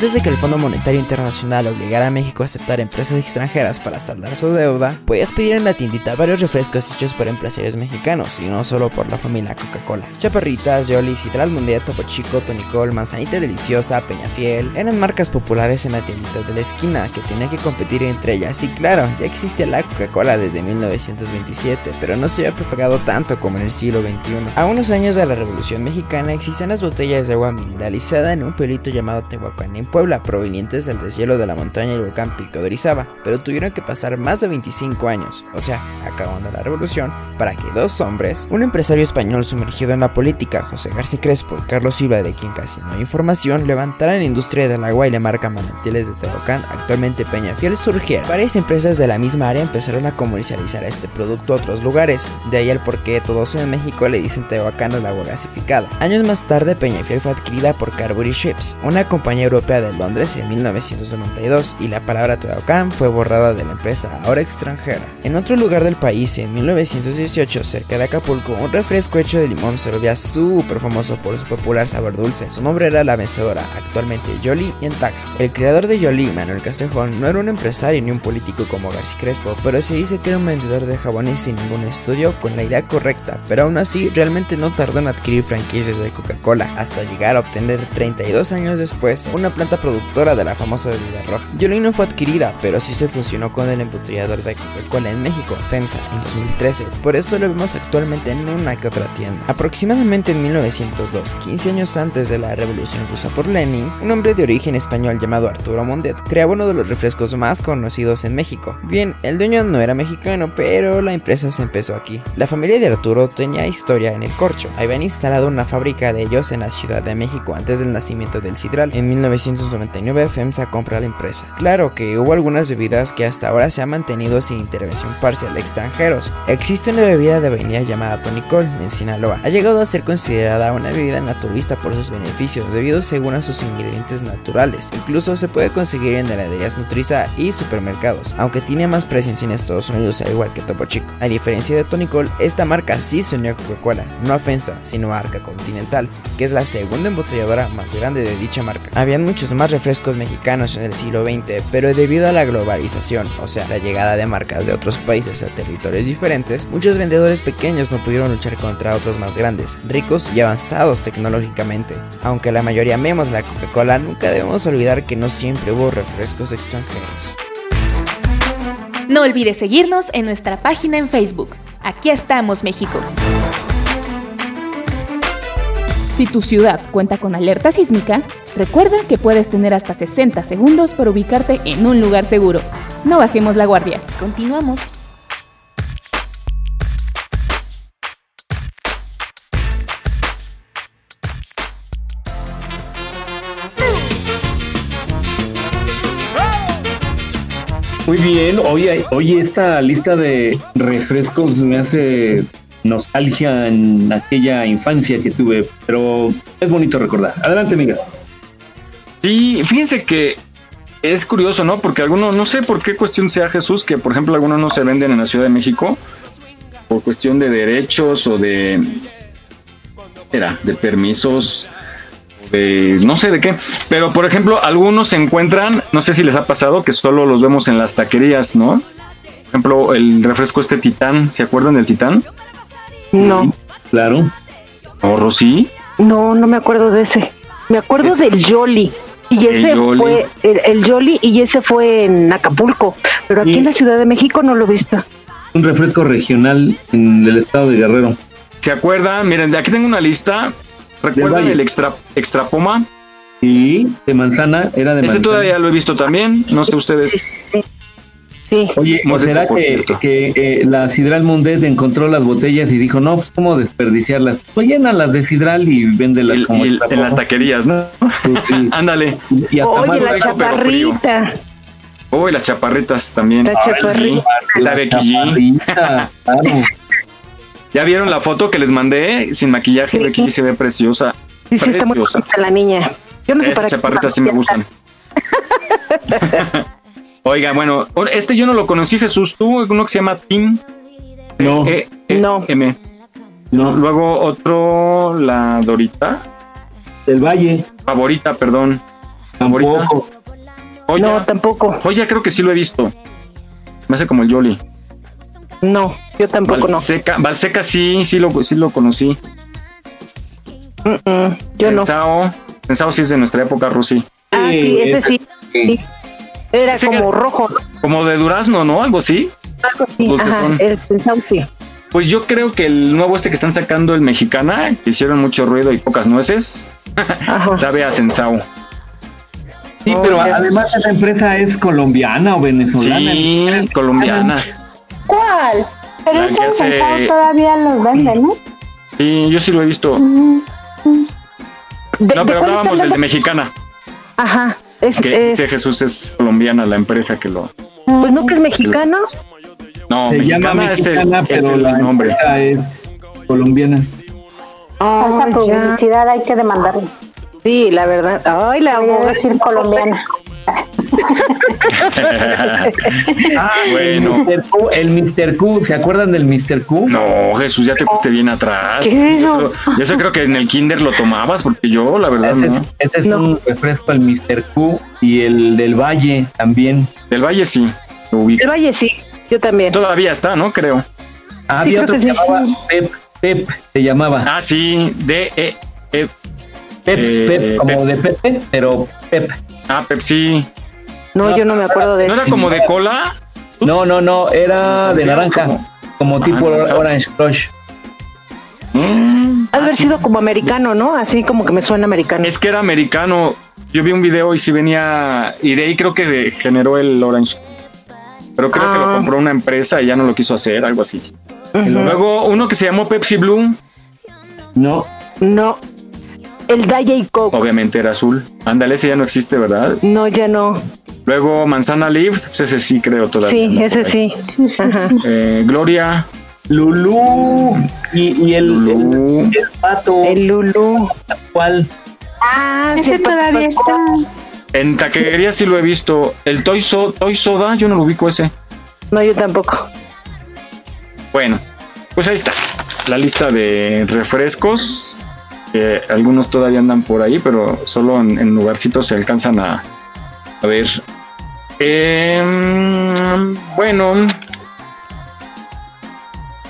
Antes de que el Fondo Monetario Internacional obligara a México a aceptar empresas extranjeras para saldar su deuda, podías pedir en la tiendita varios refrescos hechos por empresarios mexicanos y no solo por la familia Coca-Cola. Chaparritas, Jolly, Citral Mundial, Topo Chico, Tonicol, Manzanita Deliciosa, Peñafiel, eran marcas populares en la tiendita de la esquina que tenía que competir entre ellas. Y claro, ya existía la Coca-Cola desde 1927, pero no se había propagado tanto como en el siglo XXI. A unos años de la Revolución Mexicana existían las botellas de agua mineralizada en un pueblito llamado Tehuacán Puebla, provenientes del deshielo de la montaña del volcán Pico de Orizaba, pero tuvieron que pasar más de 25 años, o sea, acabando la revolución, para que dos hombres, un empresario español sumergido en la política, José García Crespo y Carlos Silva, de quien casi no hay información, levantaran la industria del agua y la marca Manantiales de Tehuacán, actualmente Peñafiel, surgieron. Varias empresas de la misma área empezaron a comercializar este producto a otros lugares, de ahí el por qué todos en México le dicen Tehuacán al agua gasificada. Años más tarde, Peñafiel fue adquirida por Carbury Ships, una compañía europea de Londres en 1992 y la palabra Tehuacán fue borrada de la empresa ahora extranjera. En otro lugar del país, en 1918, cerca de Acapulco, un refresco hecho de limón se volvía súper famoso por su popular sabor dulce. Su nombre era La Mecedora, actualmente Yoli en Taxco. El creador de Yoli, Manuel Castrejón, no era un empresario ni un político como García Crespo, pero se dice que era un vendedor de jabones sin ningún estudio con la idea correcta, pero aún así realmente no tardó en adquirir franquicias de Coca-Cola hasta llegar a obtener 32 años después una planta productora de la famosa bebida roja. Yoli no fue adquirida, pero sí se fusionó con el embotellador de Coca-Cola en México, FEMSA, en 2013. Por eso lo vemos actualmente en una que otra tienda. Aproximadamente en 1902, 15 años antes de la revolución rusa por Lenin, un hombre de origen español llamado Arturo Mondet creaba uno de los refrescos más conocidos en México. Bien, el dueño no era mexicano, pero la empresa se empezó aquí. La familia de Arturo tenía historia en el corcho. Habían instalado una fábrica de ellos en la Ciudad de México antes del nacimiento del Sidral. En 1999 FEMSA compra la empresa. Claro que hubo algunas bebidas que hasta ahora se han mantenido sin intervención parcial de extranjeros. Existe una bebida de vainilla llamada Tonicol en Sinaloa. Ha llegado a ser considerada una bebida naturista por sus beneficios debido según a sus ingredientes naturales. Incluso se puede conseguir en heladerías Nutriza y supermercados, aunque tiene más presencia en Estados Unidos al igual que Topo Chico. A diferencia de Tonicol, esta marca sí se unió a Coca-Cola, no a FEMSA, sino a Arca Continental, que es la segunda embotelladora más grande de dicha marca. Habían muchos más refrescos mexicanos en el siglo XX, pero debido a la globalización, o sea, la llegada de marcas de otros países a territorios diferentes, muchos vendedores pequeños no pudieron luchar contra otros más grandes, ricos y avanzados tecnológicamente. Aunque la mayoría amemos la Coca-Cola, nunca debemos olvidar que no siempre hubo refrescos extranjeros. No olvides seguirnos en nuestra página en Facebook. Aquí estamos, México. Si tu ciudad cuenta con alerta sísmica, recuerda que puedes tener hasta 60 segundos para ubicarte en un lugar seguro. No bajemos la guardia. Continuamos. Muy bien, oye, oye, esta lista de refrescos me hace nostalgia en aquella infancia que tuve, pero es bonito recordar. Adelante, amiga. Sí, fíjense que es curioso, ¿no? Porque algunos, no sé por qué cuestión sea Jesús, que por ejemplo algunos no se venden en la Ciudad de México, por cuestión de derechos o de era de permisos de no sé de qué, pero por ejemplo, algunos se encuentran, no sé si les ha pasado que solo los vemos en las taquerías, ¿no? Por ejemplo, el refresco este Titán, ¿se acuerdan del Titán? No. Claro. ¿O Rosy? No, no me acuerdo de ese. Me acuerdo del Jolly. Y ese Yoli. fue el, el Jolly y ese fue en Acapulco. Pero aquí Sí. en la Ciudad de México no lo he visto. Un refresco regional en el estado de Guerrero. ¿Se acuerdan? Miren, aquí tengo una lista. ¿Recuerdan el extra, extra Poma? Sí, de manzana, era de manzana. todavía lo he visto también. No sé ustedes. Sí. Oye, ¿o Muy será que, que, eh, la Sidral Mundet encontró las botellas y dijo, no, pues, ¿cómo desperdiciarlas? Pues llénalas de Sidral y véndelas Y- como y en las taquerías, ¿no? *laughs* Ándale. Y a Oye, la chaparrita. Oh, y las chaparritas también. La chaparrita. Está La Becky claro. *laughs* ¿Ya vieron la foto que les mandé? Sin maquillaje, Sí. Becky se ve preciosa. Sí, sí, está muy Preciosa. bonita la niña. Yo no sé Estas para qué. chaparritas sí me gustan. *laughs* Oiga, bueno, este yo no lo conocí, Jesús. Tú, uno que se llama Tim. No. E- E- No. M. No. Luego otro, la Dorita. Del Valle. Favorita, perdón. Favorita. Joya. No, tampoco. Joya creo que sí lo he visto. Me hace como el Jolly. No, yo tampoco no. Valseca, Valseca sí, sí lo, sí lo conocí. Mm, mm, yo no. Sensao. Sensao sí es de nuestra época, Rusi. Ah, sí, ese sí. sí. Era Ese como que- rojo. Como de durazno, ¿no? Algo así. Algo así. Ajá, el pensado sí. Pues yo creo que el nuevo este que están sacando, el mexicana, que hicieron mucho ruido y pocas nueces, *laughs* sabe a Sensao. Sí, pero además esa empresa es colombiana o venezolana. Sí, colombiana. ¿Cuál? Pero que hace- todavía los venden, ¿no? Sí, yo sí lo he visto. ¿De- No, de pero hablábamos del de mexicana. Ajá. Es, Que es- dice Jesús es colombiana la empresa que lo. pues no que es mexicano. No, Se mexicana, llama es el, mexicana, es pero el la nombre. empresa es colombiana. Falsa ya. publicidad, hay que demandarlos. Sí, la verdad. Ay, la Voy a decir colombiana. Ah, Bueno. El Mr. Q, el Mr. Q, ¿se acuerdan del Mr. Q? No, Jesús, ya te fuiste bien atrás. ¿Qué es eso? Yo creo- Yo sé creo que en el kinder lo tomabas, porque yo, la verdad, Ese no. es, ese es un refresco, el Mr. Q y el del Valle también. Del Valle sí, lo ubico. El Valle sí, yo también. Todavía está, ¿no? Creo. Ah, Sí, había creo otro que que se sí, llamaba sí. Pep, Pep, se llamaba. Ah, sí, de E. E- Pep, eh, Pep, como Pep. de Pepe, pero Pep. Ah, Pepsi. No, yo no me acuerdo de ¿No eso. era como de cola? No, no, no, era de naranja, como tipo naranja. Orange Crush. Mm, Ha de haber ah, sido como americano, ¿no? Así como que me suena americano. Es que era americano. Yo vi un video y sí venía. Y de ahí creo que generó el Orange. Pero creo que lo Ah. compró una empresa y ya no lo quiso hacer, algo así. Luego uno que se llamó Pepsi Blue, No, No. El Diet Coke. obviamente era azul. Ándale, ese ya no existe, ¿verdad? No, ya no. Luego Manzana Lift, pues ese sí creo todavía. Sí, ese sí. Ajá. Eh, Gloria, Lulú y, y el, Lulú. el, el pato. El Lulu. ¿Cuál? Ah, Ese todavía está. En taquería sí lo he visto. El Toy, So- Toy Soda, yo no lo ubico ese. No, yo tampoco. Bueno, pues ahí está. La lista de refrescos. Que algunos todavía andan por ahí, pero solo en, en lugarcitos se alcanzan a, a ver. Em, bueno.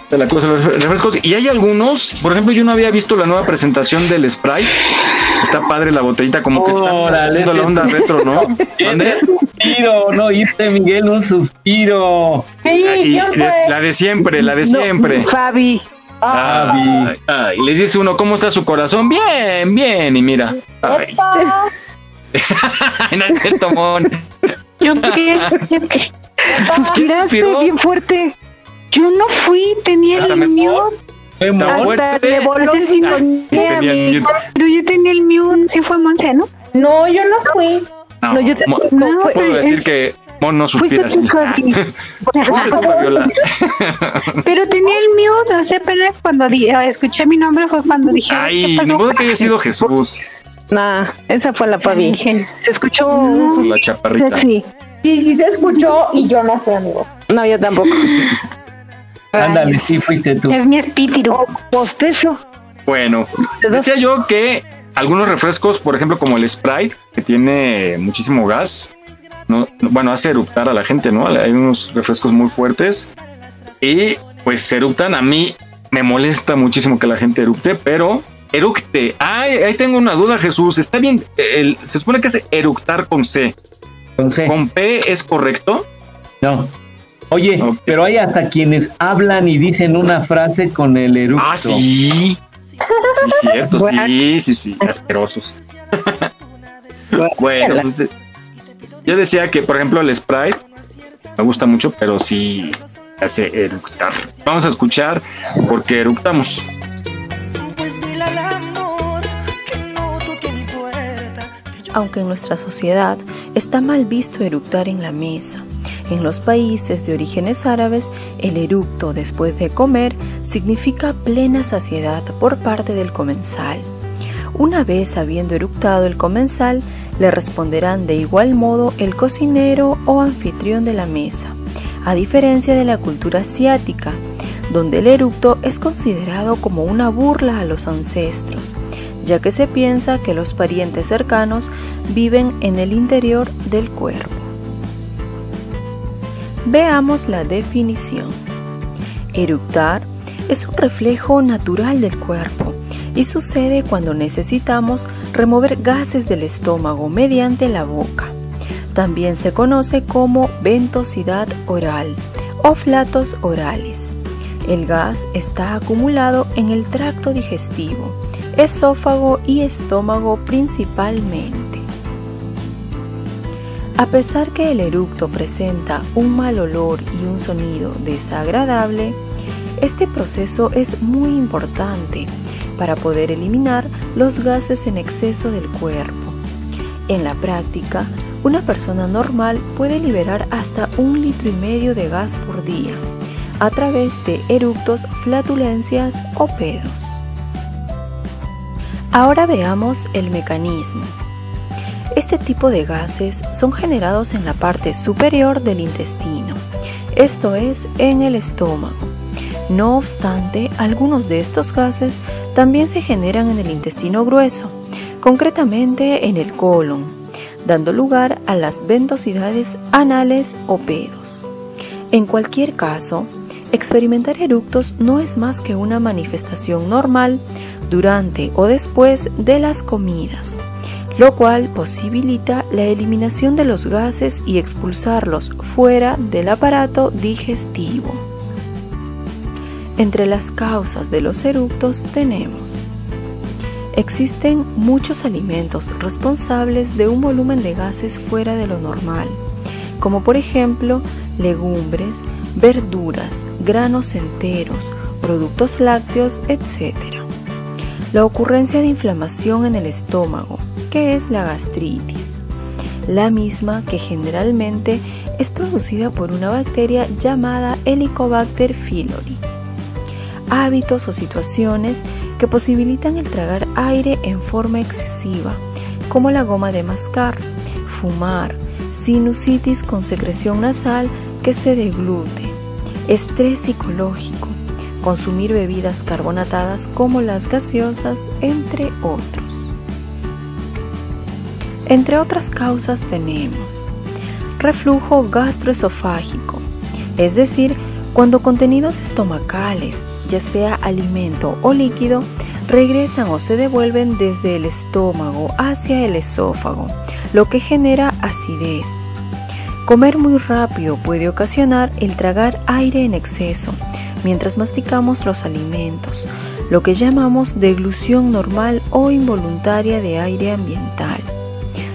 De la cosa de los refrescos. Y hay algunos, por ejemplo, yo no había visto la nueva presentación del Sprite. Está padre la botellita, como que está haciendo la onda retro, ¿no? ¿Dónde? Un suspiro, no oíste, Miguel, un suspiro. Y es la de siempre, la de No, siempre. Fabi. Ay, ay, y les dice uno, ¿cómo está su corazón? Bien, bien, y mira. Ay, *laughs* no es cierto, mon. ¿Yo qué? ¿Yo qué? Suspiraste bien fuerte. Yo no fui, tenía Hasta el me- mute. Hasta le voló no-. Tenía. Pero yo tenía el mute, sí fue Monse, ¿no? No, yo no fui. No, No, yo te- Mo- no, puedo decir es- que Mon no así. *laughs* *laughs* Pero tenía el mute, o sea, apenas cuando di- eh, escuché mi nombre fue cuando dije, Ay, ¿qué pasó? que haya sido Jesús, Nah, esa fue la. Dije, Se escuchó la chaparrita. sexy. Sí, sí se escuchó y yo no fui, amigo. No, yo tampoco. *laughs* Ándale, sí, fuiste tú. Es mi espíritu. Posteso. Bueno, decía yo que algunos refrescos, por ejemplo, como el Sprite, que tiene muchísimo gas, no, bueno, hace eruptar a la gente, ¿no? Hay unos refrescos muy fuertes y pues se eruptan. A mí me molesta muchísimo que la gente erupte, pero eructe. Ay, ahí tengo una duda, Jesús. Está bien, el, se supone que es eructar con C. Con C. ¿Con P es correcto? No. Oye, pero hay hasta quienes hablan y dicen una frase con el eructo. Ah, sí. Sí, cierto, *laughs* sí, sí, sí, asquerosos. *laughs* bueno, pues, yo decía que, por ejemplo, el Sprite me gusta mucho, pero sí hace eructar. Vamos a escuchar porque eructamos. Aunque en nuestra sociedad está mal visto eructar en la mesa, en los países de orígenes árabes, el eructo después de comer significa plena saciedad por parte del comensal. Una vez habiendo eructado el comensal, le responderán de igual modo el cocinero o anfitrión de la mesa, a diferencia de la cultura asiática, donde el eructo es considerado como una burla a los ancestros, ya que se piensa que los parientes cercanos viven en el interior del cuerpo. Veamos la definición. Eructar es un reflejo natural del cuerpo y sucede cuando necesitamos remover gases del estómago mediante la boca. También se conoce como ventosidad oral o flatos orales. El gas está acumulado en el tracto digestivo, esófago y estómago principalmente. A pesar que el eructo presenta un mal olor y un sonido desagradable, este proceso es muy importante para poder eliminar los gases en exceso del cuerpo. En la práctica, una persona normal puede liberar hasta un litro y medio de gas por día a través de eructos, flatulencias o pedos. Ahora veamos el mecanismo. Este tipo de gases son generados en la parte superior del intestino, esto es, en el estómago. No obstante, algunos de estos gases también se generan en el intestino grueso, concretamente en el colon, dando lugar a las ventosidades anales o pedos. En cualquier caso, experimentar eructos no es más que una manifestación normal durante o después de las comidas lo cual posibilita la eliminación de los gases y expulsarlos fuera del aparato digestivo. Entre las causas de los eructos tenemos Existen muchos alimentos responsables de un volumen de gases fuera de lo normal, como por ejemplo legumbres, verduras, granos enteros, productos lácteos, etc. La ocurrencia de inflamación en el estómago, que es la gastritis, la misma que generalmente es producida por una bacteria llamada Helicobacter pylori. Hábitos o situaciones que posibilitan el tragar aire en forma excesiva, como la goma de mascar, fumar, sinusitis con secreción nasal que se deglute, estrés psicológico, consumir bebidas carbonatadas como las gaseosas, entre otros. Entre otras causas tenemos reflujo gastroesofágico, es decir, cuando contenidos estomacales, ya sea alimento o líquido, regresan o se devuelven desde el estómago hacia el esófago, lo que genera acidez. Comer muy rápido puede ocasionar el tragar aire en exceso mientras masticamos los alimentos, lo que llamamos deglución normal o involuntaria de aire ambiental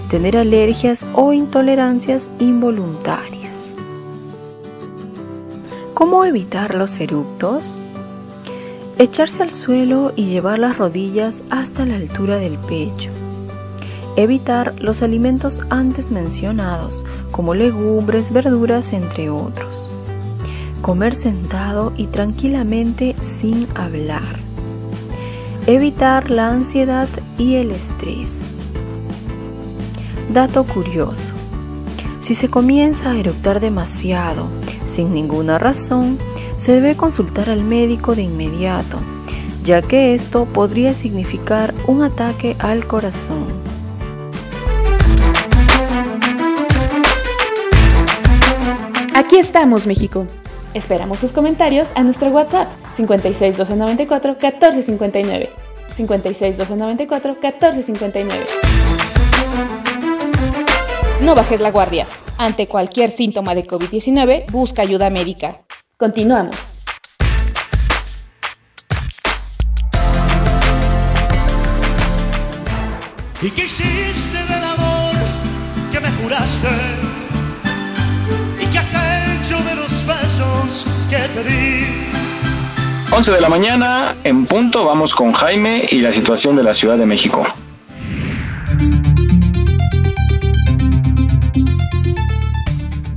tener alergias o intolerancias involuntarias. ¿Cómo evitar los eructos? Echarse al suelo y llevar las rodillas hasta la altura del pecho. Evitar los alimentos antes mencionados, como legumbres, verduras, entre otros. Comer sentado y tranquilamente sin hablar. Evitar la ansiedad y el estrés. Dato curioso. Si se comienza a eructar demasiado, sin ninguna razón, se debe consultar al médico de inmediato, ya que esto podría significar un ataque al corazón. Aquí estamos, México. Esperamos tus comentarios a nuestro WhatsApp 56 294 1459. 56 294 1459. No bajes la guardia. Ante cualquier síntoma de COVID-19, busca ayuda médica. Continuamos. ¿Y qué hiciste del amor que me juraste? ¿Y qué has hecho de los besos que te di? 11 de la mañana, en punto, vamos con Jaime y la situación de la Ciudad de México.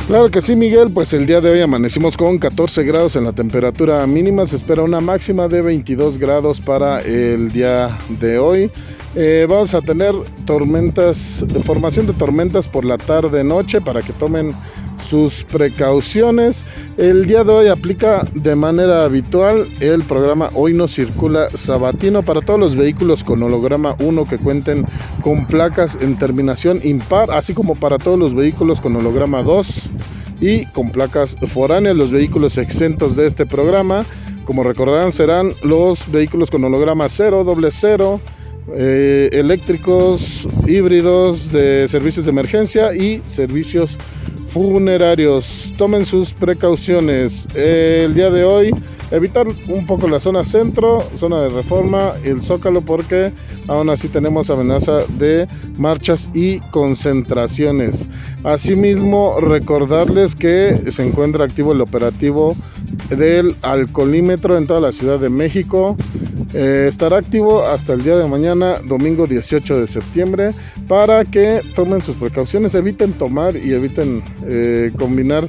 Claro que sí, Miguel, pues el día de hoy amanecimos con 14 grados en la temperatura mínima, se espera una máxima de 22 grados para el día de hoy. Eh, vamos a tener tormentas, formación de tormentas por la tarde-noche para que tomen sus precauciones. El día de hoy aplica de manera habitual el programa Hoy no circula sabatino para todos los vehículos con holograma 1 que cuenten con placas en terminación impar, así como para todos los vehículos con holograma 2 y con placas foráneas, los vehículos exentos de este programa. Como recordarán, serán los vehículos con holograma 0, doble 0, eh, eléctricos, híbridos de servicios de emergencia y servicios funerarios. Tomen sus precauciones. El día de hoy, evitar un poco la zona centro, zona de reforma, el zócalo, porque aún así tenemos amenaza de marchas y concentraciones. Asimismo, recordarles que se encuentra activo el operativo del alcoholímetro en toda la Ciudad de México. Eh, estará activo hasta el día de mañana, domingo 18 de septiembre, para que tomen sus precauciones, eviten tomar y eviten eh, combinar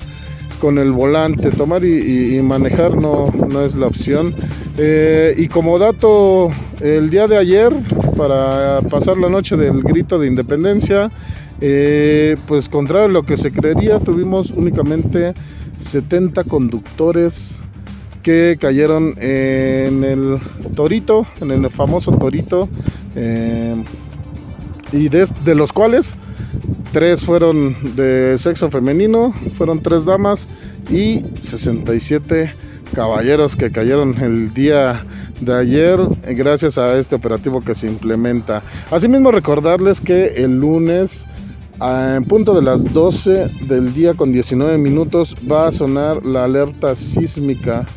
con el volante, tomar y, manejar no, no, es la opción. Eh, y como dato, el día de ayer, para pasar la noche del grito de independencia, pues contrario a lo que se creería, tuvimos únicamente 70 conductores que cayeron en el Torito, en el famoso Torito, eh, y de, de, los cuales tres fueron de sexo femenino, fueron tres damas y 67 caballeros que cayeron el día de ayer gracias a este operativo que se implementa. Asimismo recordarles que el lunes en punto de las 12 del día con 19 minutos va a sonar la alerta sísmica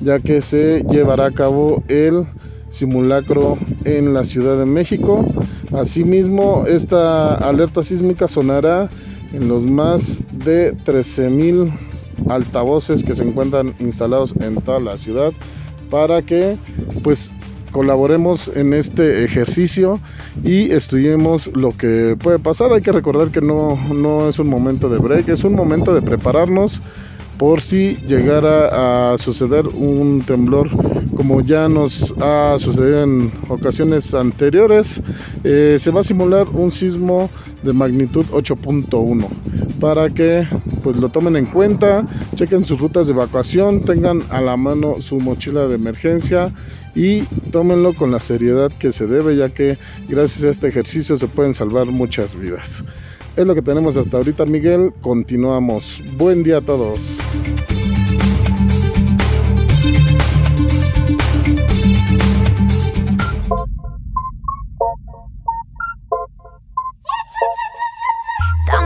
ya que se llevará a cabo el simulacro en la Ciudad de México. Asimismo, esta alerta sísmica sonará en los más de 13.000 altavoces que se encuentran instalados en toda la ciudad para que pues colaboremos en este ejercicio y estudiemos lo que puede pasar. Hay que recordar que no, no es un momento de break, es un momento de prepararnos por si llegara a suceder un temblor como ya nos ha sucedido en ocasiones anteriores. Eh, se va a simular un sismo de magnitud 8.1 para que pues lo tomen en cuenta, chequen sus rutas de evacuación, tengan a la mano su mochila de emergencia y tómenlo con la seriedad que se debe ya que gracias a este ejercicio se pueden salvar muchas vidas. Es lo que tenemos hasta ahorita, Miguel. Continuamos. Buen día a todos.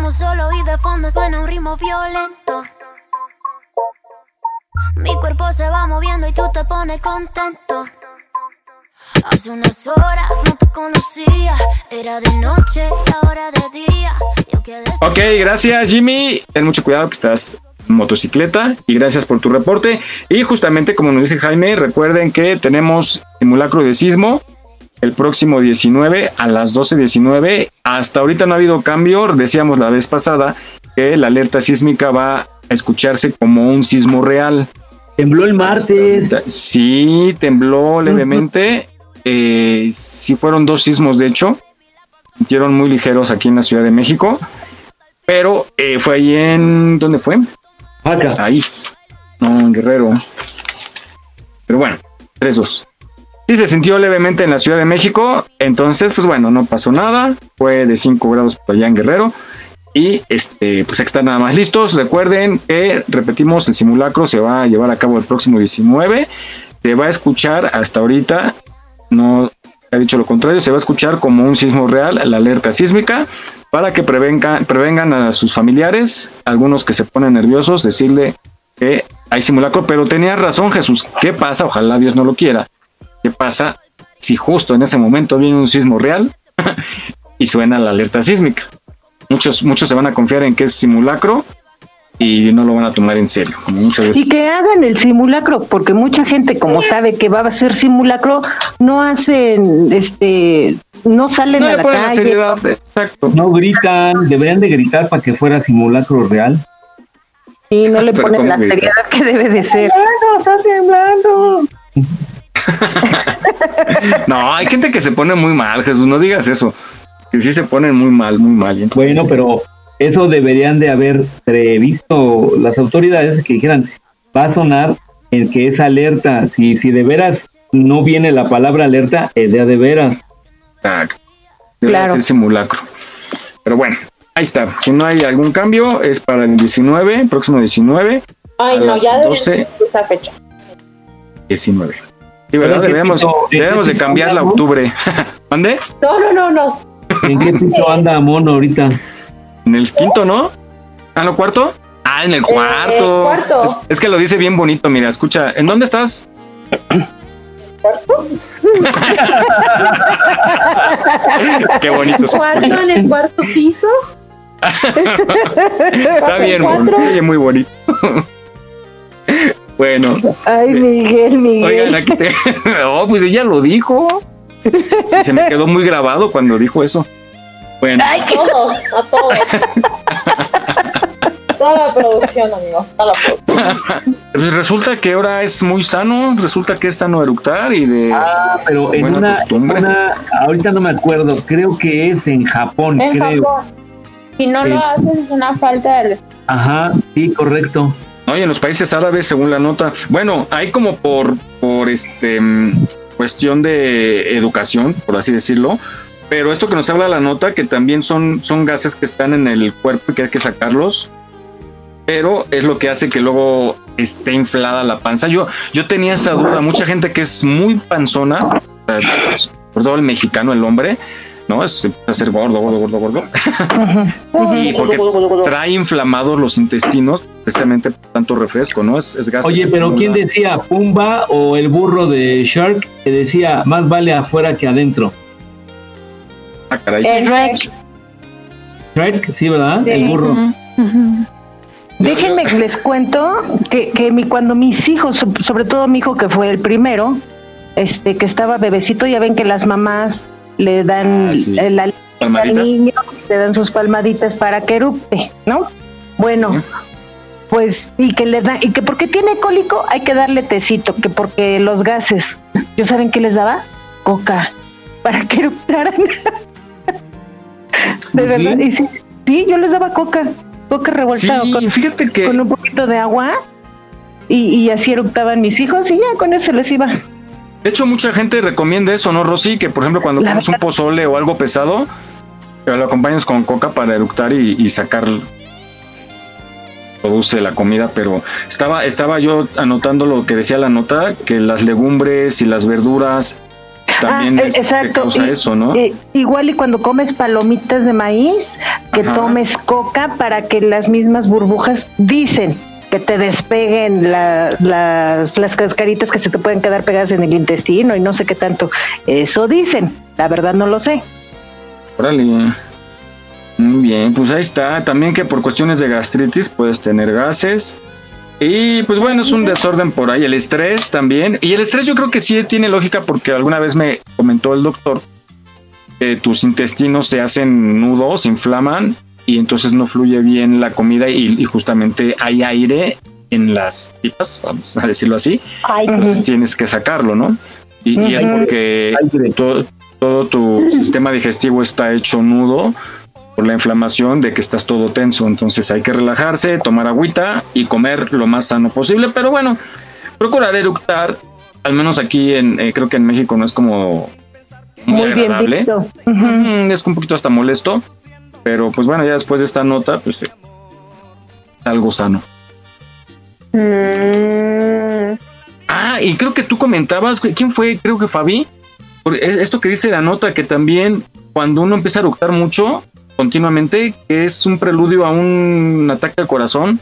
Estamos solo y de fondo suena un ritmo violento. Mi cuerpo se va moviendo y tú te pones contento. Hace unas horas no te conocía, era de noche y ahora de día. Ok, gracias Jimmy. Ten mucho cuidado que estás en motocicleta y gracias por tu reporte. Y justamente como nos dice Jaime, recuerden que tenemos simulacro de sismo el próximo 19 a las 12.19. Hasta ahorita no ha habido cambio. Decíamos la vez pasada que la alerta sísmica va a escucharse como un sismo real. Tembló el martes. Sí, tembló levemente. Eh, sí fueron dos sismos, de hecho. Sintieron muy ligeros aquí en la Ciudad de México. Pero eh, fue ahí en... ¿Dónde fue? Acá. Ahí. No, en Guerrero. Pero bueno, 3-2. Sí se sintió levemente en la Ciudad de México, entonces pues bueno, no pasó nada, fue de 5 grados por allá en Guerrero y este pues están nada más listos. Recuerden que repetimos el simulacro se va a llevar a cabo el próximo 19, se va a escuchar hasta ahorita no ha dicho lo contrario, se va a escuchar como un sismo real la alerta sísmica para que prevengan, prevengan a sus familiares, algunos que se ponen nerviosos, decirle que hay simulacro, pero tenía razón Jesús, ¿qué pasa? Ojalá Dios no lo quiera. ¿Qué pasa si justo en ese momento viene un sismo real *laughs* y suena la alerta sísmica? Muchos, muchos se van a confiar en que es simulacro y no lo van a tomar en serio. Y que hagan el simulacro, porque mucha gente, como sabe que va a ser simulacro, no hacen, este, no salen a la calle. Exacto. No gritan, deberían de gritar para que fuera simulacro real. Y no le ponen la seriedad que debe de ser. ¡Está temblando! *laughs* no, hay gente que se pone muy mal, Jesús, no digas eso. Que sí se ponen muy mal, muy mal. Bueno, pero eso deberían de haber previsto las autoridades que dijeran, va a sonar el que es alerta. Si, si de veras no viene la palabra alerta, es de, de veras. Debe claro. ser simulacro. Pero bueno, ahí está. Si no hay algún cambio, es para el 19, próximo 19. Ay, no, ya 12, esa fecha. 19. Sí, ¿verdad? Debemos, debemos de cambiarla a octubre. *laughs* ¿Mande? No, no, no, no. ¿En qué piso anda Mono ahorita? En el quinto, ¿no? ¿Ah, no, cuarto? Ah, en el cuarto. cuarto. Es, es, que lo dice bien bonito, mira, escucha. ¿En dónde estás? ¿Cuarto? *laughs* Qué bonito. ¿Cuarto en el cuarto piso? *laughs* Está bien, mono, muy bonito. Bueno. Ay, Miguel, Miguel. Oigan, aquí te... *laughs* Oh, pues ella lo dijo. Se me quedó muy grabado cuando dijo eso. Bueno. Ay, todos, a todos. toda la producción, amigo. Toda la producción. Pues resulta que ahora es muy sano, resulta que es sano eructar y de. Ah, pero en una, en una, Ahorita no me acuerdo, creo que es en Japón, en creo. Japón. Si no lo haces, es una falta de respeto. Ajá, sí, correcto. No, y en los países árabes, según la nota. Bueno, hay como por, por este cuestión de educación, por así decirlo, pero esto que nos habla la nota, que también son, son gases que están en el cuerpo y que hay que sacarlos, pero es lo que hace que luego esté inflada la panza. Yo, yo tenía esa duda, mucha gente que es muy panzona, por todo el mexicano, el hombre, ¿no? Es a ser gordo, gordo, gordo, gordo. *laughs* y porque trae inflamados los intestinos, precisamente por tanto refresco, ¿no? Es, es gas. Oye, pero ¿quién decía? ¿Pumba o el burro de Shark? Que decía, más vale afuera que adentro. Ah, caray. El Shrek. Shrek, sí, ¿verdad? Sí. El burro. Ujú. Déjenme que *laughs* les cuento que, que mi, cuando mis hijos, so- sobre todo mi hijo que fue el primero, este que estaba bebecito, ya ven que las mamás le dan Ah, sí. el al niño, le dan sus palmaditas para que erupte, ¿no? Bueno, pues y que le da y que porque tiene cólico hay que darle tecito, que porque los gases. ¿Yo saben qué les daba? Coca para que eruptaran. *laughs* De verdad, y sí, sí, yo les daba coca, coca revuelta Sí, con, fíjate que con un poquito de agua y, y así eruptaban mis hijos y ya con eso les iba. De hecho, mucha gente recomienda eso, ¿no, Rosy? Que por ejemplo, cuando La comes un pozole o algo pesado, lo acompañes con coca para eructar y, y sacar produce la comida, pero estaba, estaba yo anotando lo que decía la nota, que las legumbres y las verduras también Ah, es- exacto. causa Y- eso, ¿no? igual y cuando comes palomitas de maíz, que Ajá. tomes coca para que las mismas burbujas dicen que te despeguen la- las, las cascaritas que se te pueden quedar pegadas en el intestino y no sé qué tanto. Eso dicen. La verdad no lo sé. Órale. Muy bien, pues ahí está. También que por cuestiones de gastritis puedes tener gases. Y pues bueno, es un desorden por ahí. El estrés también. Y el estrés yo creo que sí tiene lógica porque alguna vez me comentó el doctor que tus intestinos se hacen nudos, se inflaman y entonces no fluye bien la comida y, y justamente hay aire en las tripas, vamos a decirlo así. Entonces tienes que sacarlo, ¿no? Y, y es porque todo, todo tu sistema digestivo está hecho nudo por la inflamación de que estás todo tenso. Entonces hay que relajarse, tomar agüita y comer lo más sano posible. Pero bueno, procurar eructar al menos aquí en, eh, creo que en México no es como muy, agradable. Es un poquito hasta molesto, pero pues bueno, ya después de esta nota, pues algo sano. Mm. Ah, y creo que tú comentabas, ¿quién fue? Creo que Fabi. Esto que dice la nota, que también cuando uno empieza a eructar mucho, continuamente, que es un preludio a un ataque al corazón,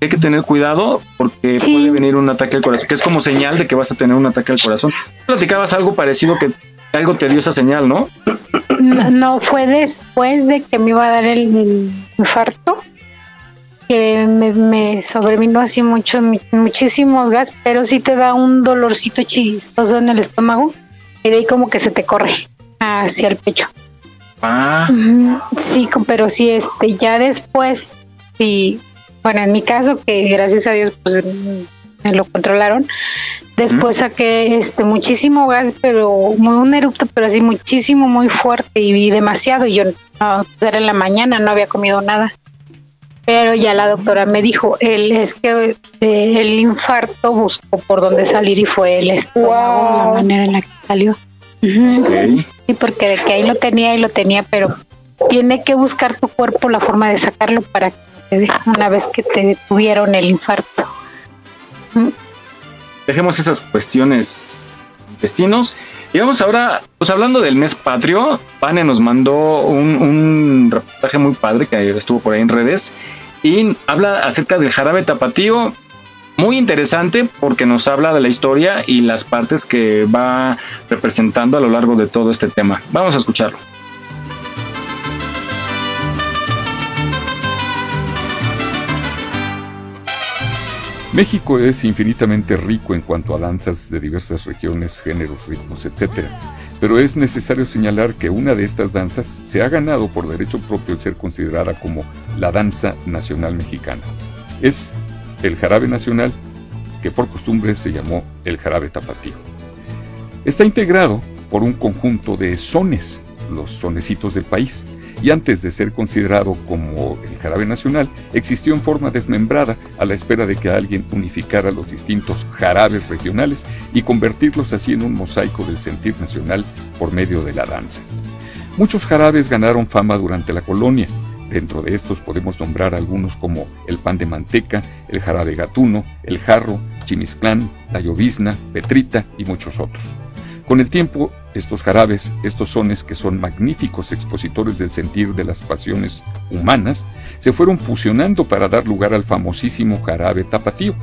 hay que tener cuidado porque puede venir un ataque al corazón, que es como señal de que vas a tener un ataque al corazón. Platicabas algo parecido que algo te dio esa señal, ¿no? No, fue después de que me iba a dar el, infarto que me, me, sobrevino así mucho, muchísimo gas, pero sí te da un dolorcito chistoso en el estómago y de ahí como que se te corre hacia el pecho. Ah. Sí, pero sí, este, ya después, sí, bueno, en mi caso, que gracias a Dios, pues me lo controlaron. Después saqué este muchísimo gas, pero muy un eructo, pero así muchísimo, muy fuerte y, demasiado. Y yo no, era en la mañana, no había comido nada. Pero ya la doctora me dijo, él es que eh, el infarto buscó por dónde salir y fue el estómago, la manera en la que salió. Sí, porque de que ahí lo tenía y lo tenía, pero tiene que buscar tu cuerpo la forma de sacarlo para que te una vez que te tuvieron el infarto. Dejemos esas cuestiones destinos y vamos ahora, pues hablando del mes patrio, Pane nos mandó un, un reportaje muy padre que estuvo por ahí en redes y habla acerca del jarabe tapatío muy interesante porque nos habla de la historia y las partes que va representando a lo largo de todo este tema. Vamos a escucharlo. México es infinitamente rico en cuanto a danzas de diversas regiones, géneros, ritmos, etc. Pero es necesario señalar que una de estas danzas se ha ganado por derecho propio el ser considerada como la danza nacional mexicana. Es el jarabe nacional, que por costumbre se llamó el jarabe tapatío. Está integrado por un conjunto de sones, los sonecitos del país, y antes de ser considerado como el jarabe nacional, existió en forma desmembrada a la espera de que alguien unificara los distintos jarabes regionales y convertirlos así en un mosaico del sentir nacional por medio de la danza. Muchos jarabes ganaron fama durante la colonia, Dentro de estos podemos nombrar algunos como el pan de manteca, el jarabe gatuno, el jarro, chimisclán, la llovizna, petrita y muchos otros. Con el tiempo, estos jarabes, estos sones que son magníficos expositores del sentir de las pasiones humanas, se fueron fusionando para dar lugar al famosísimo jarabe tapatío,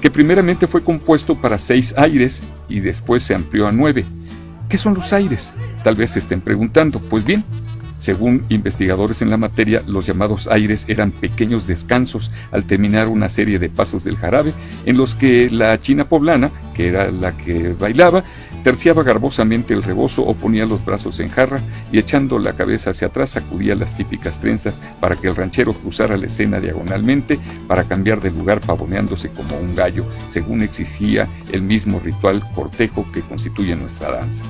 que primeramente fue compuesto para seis aires y después se amplió a nueve. ¿Qué son los aires? Tal vez se estén preguntando. Pues bien, según investigadores en la materia, los llamados aires eran pequeños descansos al terminar una serie de pasos del jarabe en los que la china poblana, que era la que bailaba, terciaba garbosamente el rebozo o ponía los brazos en jarra y echando la cabeza hacia atrás sacudía las típicas trenzas para que el ranchero cruzara la escena diagonalmente para cambiar de lugar pavoneándose como un gallo, según exigía el mismo ritual cortejo que constituye nuestra danza.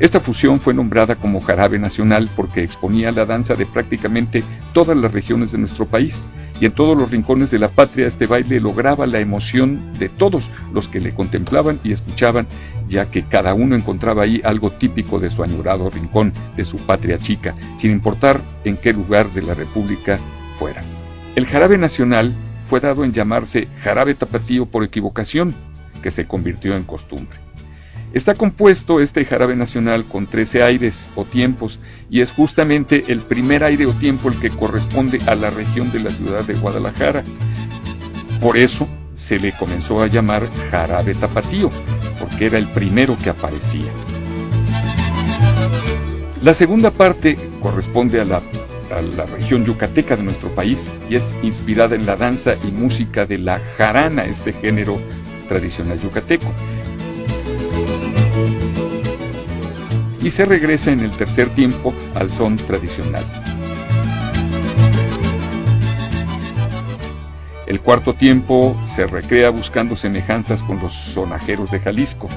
Esta fusión fue nombrada como jarabe nacional porque exponía la danza de prácticamente todas las regiones de nuestro país y en todos los rincones de la patria este baile lograba la emoción de todos los que le contemplaban y escuchaban, ya que cada uno encontraba ahí algo típico de su añorado rincón, de su patria chica, sin importar en qué lugar de la República fuera. El jarabe nacional fue dado en llamarse jarabe tapatío por equivocación, que se convirtió en costumbre. Está compuesto este jarabe nacional con 13 aires o tiempos y es justamente el primer aire o tiempo el que corresponde a la región de la ciudad de Guadalajara. Por eso se le comenzó a llamar jarabe tapatío, porque era el primero que aparecía. La segunda parte corresponde a la, a la región yucateca de nuestro país y es inspirada en la danza y música de la jarana, este género tradicional yucateco. Y se regresa en el tercer tiempo al son tradicional. El cuarto tiempo se recrea buscando semejanzas con los sonajeros de Jalisco.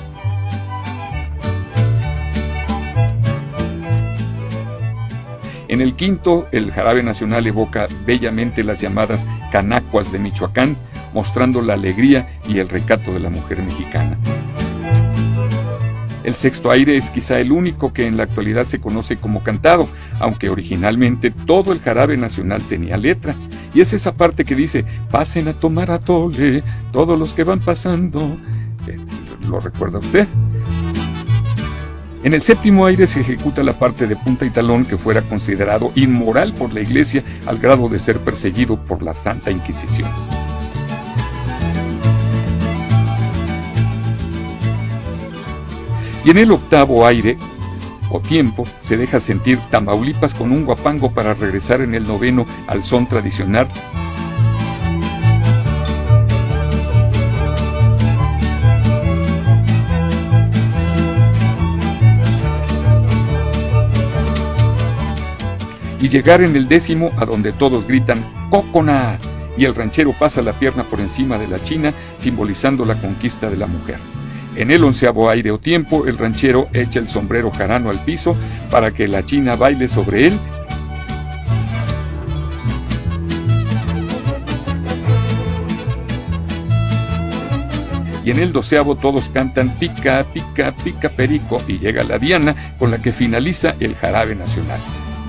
En el quinto, el jarabe nacional evoca bellamente las llamadas canacuas de Michoacán, mostrando la alegría y el recato de la mujer mexicana. El sexto aire es quizá el único que en la actualidad se conoce como cantado, aunque originalmente todo el jarabe nacional tenía letra. Y es esa parte que dice, pasen a tomar atole, todos los que van pasando. ¿Lo recuerda usted? En el séptimo aire se ejecuta la parte de punta y talón que fuera considerado inmoral por la Iglesia al grado de ser perseguido por la Santa Inquisición. Y en el octavo aire o tiempo se deja sentir Tamaulipas con un guapango para regresar en el noveno al son tradicional y llegar en el décimo a donde todos gritan ¡Cocona! y el ranchero pasa la pierna por encima de la china, simbolizando la conquista de la mujer. En el onceavo aire o tiempo, el ranchero echa el sombrero jarano al piso para que la china baile sobre él y en el doceavo todos cantan pica, pica, pica perico y llega la diana con la que finaliza el jarabe nacional.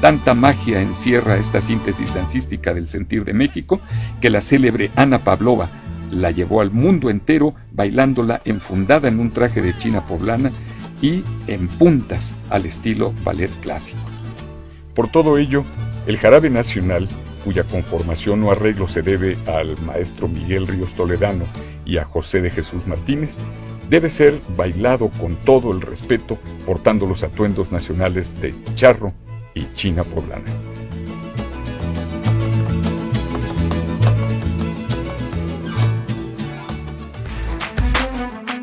Tanta magia encierra esta síntesis dancística del sentir de México que la célebre Ana Pavlova la llevó al mundo entero bailándola enfundada en un traje de china poblana y en puntas al estilo ballet clásico. Por todo ello, el jarabe nacional, cuya conformación o arreglo se debe al maestro Miguel Ríos Toledano y a José de Jesús Martínez, debe ser bailado con todo el respeto, portando los atuendos nacionales de charro, y China Poblana.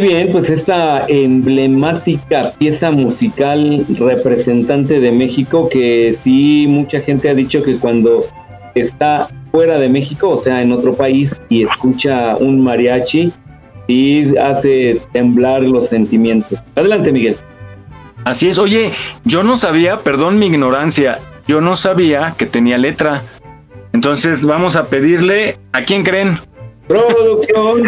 Bien, pues esta emblemática pieza musical representante de México que sí mucha gente ha dicho que cuando está fuera de México, o sea, en otro país y escucha un mariachi, sí hace temblar los sentimientos. Adelante, Miguel. Así es, oye, yo no sabía, perdón mi ignorancia, yo no sabía que tenía letra. Entonces vamos a pedirle, ¿a quién creen? Producción.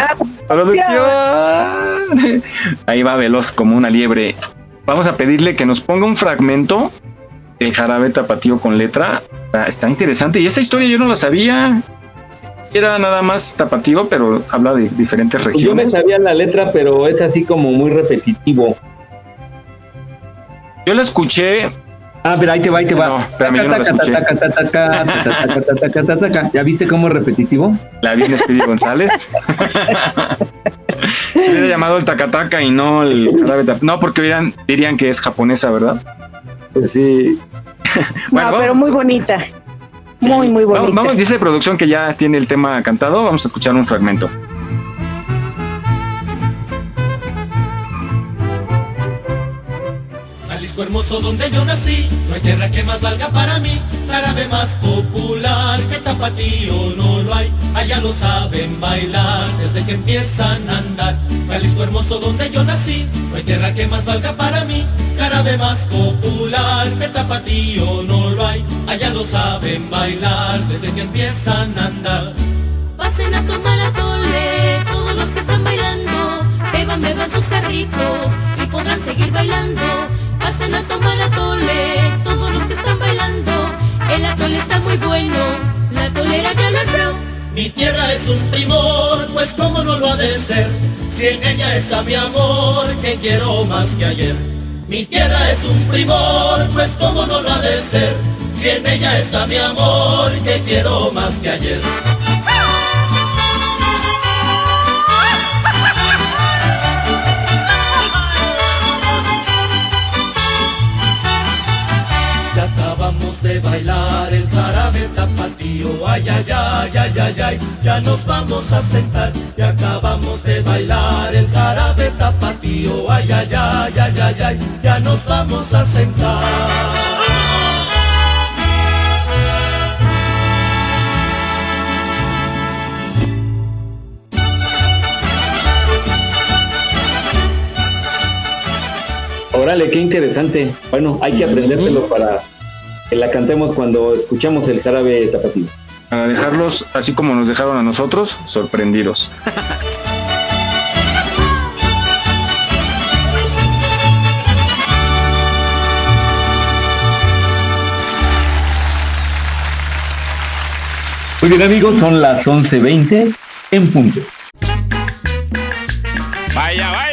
Producción. *laughs* Ahí va veloz como una liebre. Vamos a pedirle que nos ponga un fragmento del jarabe tapatío con letra. Está, interesante. Y esta historia yo no la sabía. Era nada más tapatío, pero habla de diferentes regiones. Yo me sabía la letra, pero es así como muy repetitivo. Yo la escuché Ah, pero ahí te va, ahí te va. ¿Ya viste cómo es repetitivo? La viene Speedy González. Se hubiera llamado el tacataca y no el No, porque dirían que es japonesa, ¿verdad? Pues sí. *laughs* bueno, pero muy bonita. Muy, muy bonita. Vamos, vamos, dice producción que ya tiene el tema cantado. Vamos a escuchar un fragmento. Hermoso donde yo nací, no hay tierra que más valga para mí, árabe más popular que tapatío no lo hay, allá lo saben bailar desde que empiezan a andar. Jalisco hermoso donde yo nací, no hay tierra que más valga para mí, árabe más popular que tapatío no lo hay, allá lo saben bailar desde que empiezan a andar. Pasen a tomar a tole, todos los que están bailando, beban, beban sus carritos y podrán seguir bailando pasen a tomar atole, todos los que están bailando, el atole está muy bueno, la tolera ya lo entró. Mi tierra es un primor, pues cómo no lo ha de ser, si en ella está mi amor, que quiero más que ayer. Mi tierra es un primor, pues cómo no lo ha de ser, si en ella está mi amor, que quiero más que ayer. Bailar el jarabe tapatío. Ay, ay, ay, ay, ay, ay, ya nos vamos a sentar y acabamos de bailar el jarabe tapatío. Ay, ay, ay, ay, ay, ay, ya nos vamos a sentar. Órale, qué interesante. Bueno, hay que aprendérselo para que la cantemos cuando escuchamos el jarabe tapatío. Para dejarlos, así como nos dejaron a nosotros, sorprendidos. Muy bien amigos, son las 11.20 en punto. Vaya, vaya, vaya.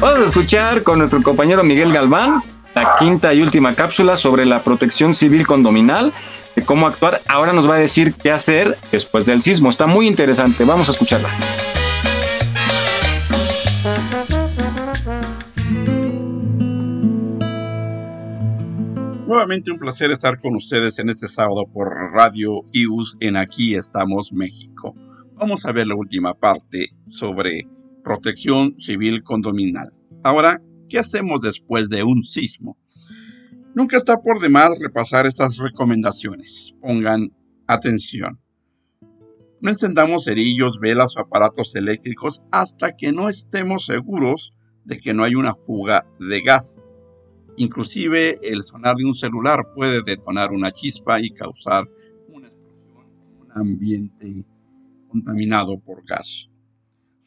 Vamos a escuchar con nuestro compañero Miguel Galván la quinta y última cápsula sobre la protección civil condominal, de cómo actuar. Ahora nos va a decir qué hacer después del sismo. Está muy interesante. Vamos a escucharla. Nuevamente un placer estar con ustedes en este sábado por Radio IUS en Aquí estamos México. Vamos a ver la última parte sobre protección civil condominal. Ahora, ¿qué hacemos después de un sismo? Nunca está por demás repasar estas recomendaciones. Pongan atención. No encendamos cerillos, velas o aparatos eléctricos hasta que no estemos seguros de que no hay una fuga de gas. Inclusive el sonar de un celular puede detonar una chispa y causar una explosión en un ambiente contaminado por gas.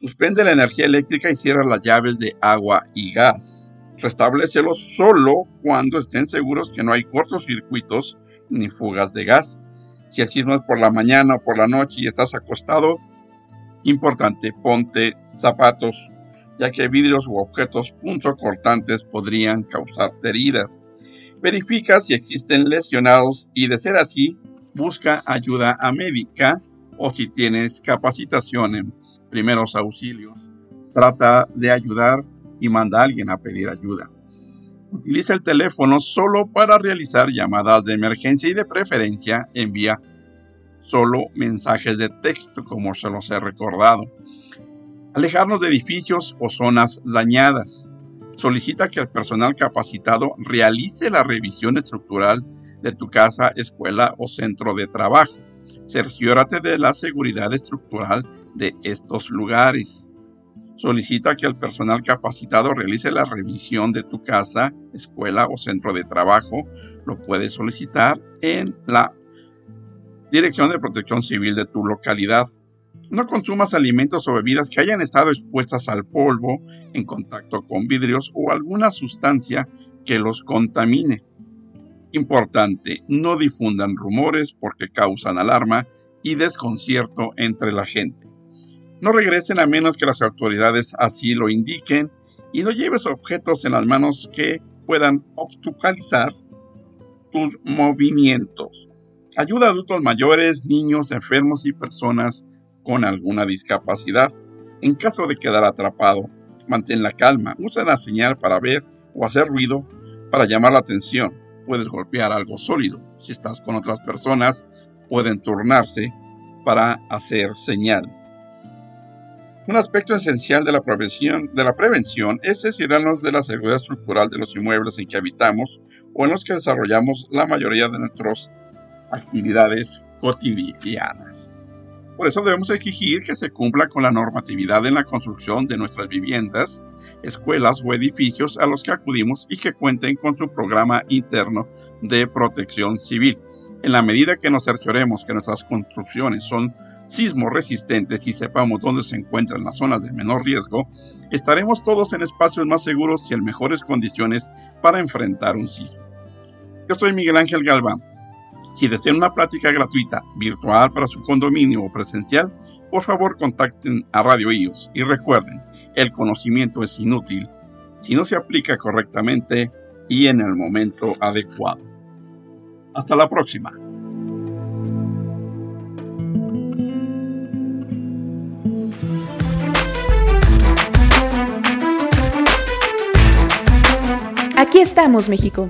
Suspende la energía eléctrica y cierra las llaves de agua y gas. Restablécelos solo cuando estén seguros que no hay cortocircuitos ni fugas de gas. Si el sismo es por la mañana o por la noche y estás acostado, importante, ponte zapatos ya que vidrios u objetos punzocortantes podrían causarte heridas. Verifica si existen lesionados y de ser así, busca ayuda a médica o si tienes capacitación en primeros auxilios, trata de ayudar y manda a alguien a pedir ayuda. Utiliza el teléfono solo para realizar llamadas de emergencia y de preferencia envía solo mensajes de texto como se los he recordado. Alejarnos de edificios o zonas dañadas. Solicita que el personal capacitado realice la revisión estructural de tu casa, escuela o centro de trabajo. Cerciórate de la seguridad estructural de estos lugares. Solicita que el personal capacitado realice la revisión de tu casa, escuela o centro de trabajo. Lo puedes solicitar en la Dirección de Protección Civil de tu localidad. No consumas alimentos o bebidas que hayan estado expuestas al polvo, en contacto con vidrios o alguna sustancia que los contamine. Importante, no difundan rumores porque causan alarma y desconcierto entre la gente. No regresen a menos que las autoridades así lo indiquen y no lleves objetos en las manos que puedan obstaculizar tus movimientos. Ayuda a adultos mayores, niños, enfermos y personas con alguna discapacidad. En caso de quedar atrapado, mantén la calma, usa la señal para ver o hacer ruido para llamar la atención. Puedes golpear algo sólido. Si estás con otras personas, pueden turnarse para hacer señales. Un aspecto esencial de la prevención, de la prevención es de la seguridad estructural de los inmuebles en que habitamos o en los que desarrollamos la mayoría de nuestras actividades cotidianas. Por eso debemos exigir que se cumpla con la normatividad en la construcción de nuestras viviendas, escuelas o edificios a los que acudimos y que cuenten con su programa interno de protección civil. En la medida que nos cercioremos que nuestras construcciones son sismo resistentes y sepamos dónde se encuentran las zonas de menor riesgo, estaremos todos en espacios más seguros y en mejores condiciones para enfrentar un sismo. Yo soy Miguel Ángel Galván si desean una plática gratuita, virtual para su condominio o presencial, por favor contacten a Radio IOS y recuerden, el conocimiento es inútil si no se aplica correctamente y en el momento adecuado. Hasta la próxima. Aquí estamos, México.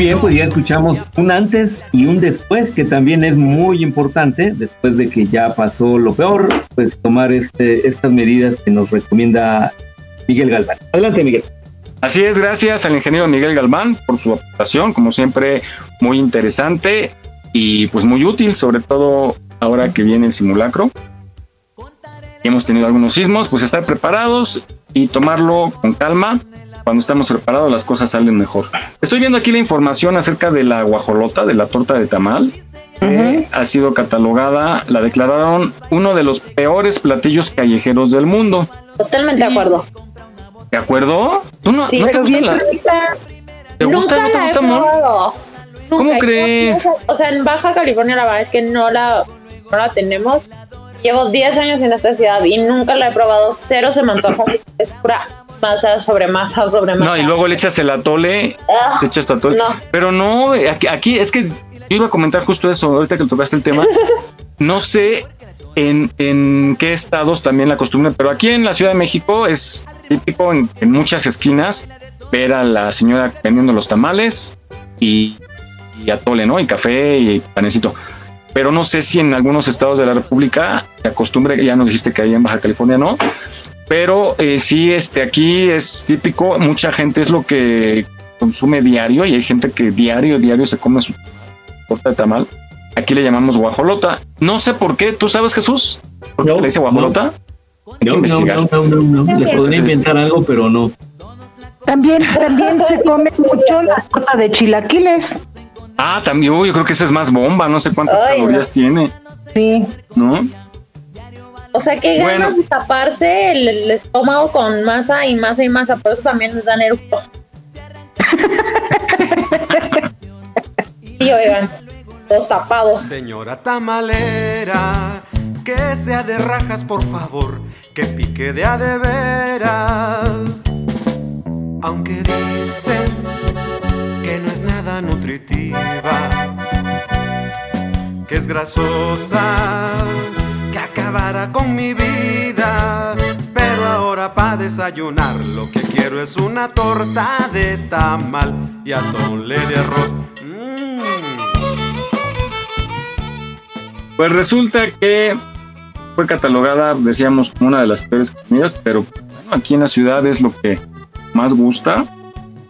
Bien, pues ya escuchamos un antes y un después, que también es muy importante, después de que ya pasó lo peor, pues tomar este, estas medidas que nos recomienda Miguel Galván. Adelante, Miguel. Así es, gracias al ingeniero Miguel Galván por su aportación, como siempre, muy interesante y pues muy útil, sobre todo ahora que viene el simulacro. Hemos tenido algunos sismos, pues estar preparados y tomarlo con calma. Cuando estamos preparados las cosas salen mejor. Estoy viendo aquí la información acerca de la guajolota, de la torta de tamal. que Ha sido catalogada, la declararon uno de los peores platillos callejeros del mundo. Totalmente de acuerdo. ¿De acuerdo? ¿Tú no, Sí, no te pero gusta bien la-. ¿Te gusta? Nunca ¿No te la he gusta, amor? probado. ¿Cómo Nunca. crees? O sea, en Baja California la verdad es que no la, no la tenemos. Llevo 10 años en esta ciudad y nunca la he probado. Cero se me antoja. Es pura masa sobre masa sobre masa. No, y luego le echas el atole, Ah, te echas tu atole. no. Pero no, aquí, aquí es que yo iba a comentar justo eso, ahorita que tocaste el tema. *laughs* No sé en, en qué estados también la costumbre, pero aquí en la Ciudad de México es típico en, en muchas esquinas ver a la señora vendiendo los tamales y, y atole, ¿no? Y café y panecito. Pero no sé si en algunos estados de la República se acostumbre, ya nos dijiste que ahí en Baja California no, pero eh, sí, este, aquí es típico, mucha gente es lo que consume diario y hay gente que diario, diario se come su torta de tamal. Aquí le llamamos guajolota. No sé por qué, ¿tú sabes Jesús? ¿Por qué se le dice guajolota? Hay que No, no, investigar. no, no, no, no. Le podría inventar algo, pero no. También, también se come mucho la torta de chilaquiles. Ah, también, uy, yo creo que esa es más bomba, no sé cuántas Ay, calorías tiene. Sí. ¿No? O sea, que ganas Bueno. de taparse el, el estómago con masa y masa y masa. Por eso también les dan eructo. sí, oigan. Todos tapados. Señora tamalera, que sea de rajas, por favor, que pique de a de veras. Aunque dicen que no es nada nutritiva, que es grasosa, que acabará con mi vida. Pero ahora para desayunar lo que quiero es una torta de tamal y atole de arroz. Pues resulta que fue catalogada, decíamos, como una de las peores comidas, pero bueno, aquí en la ciudad es lo que más gusta,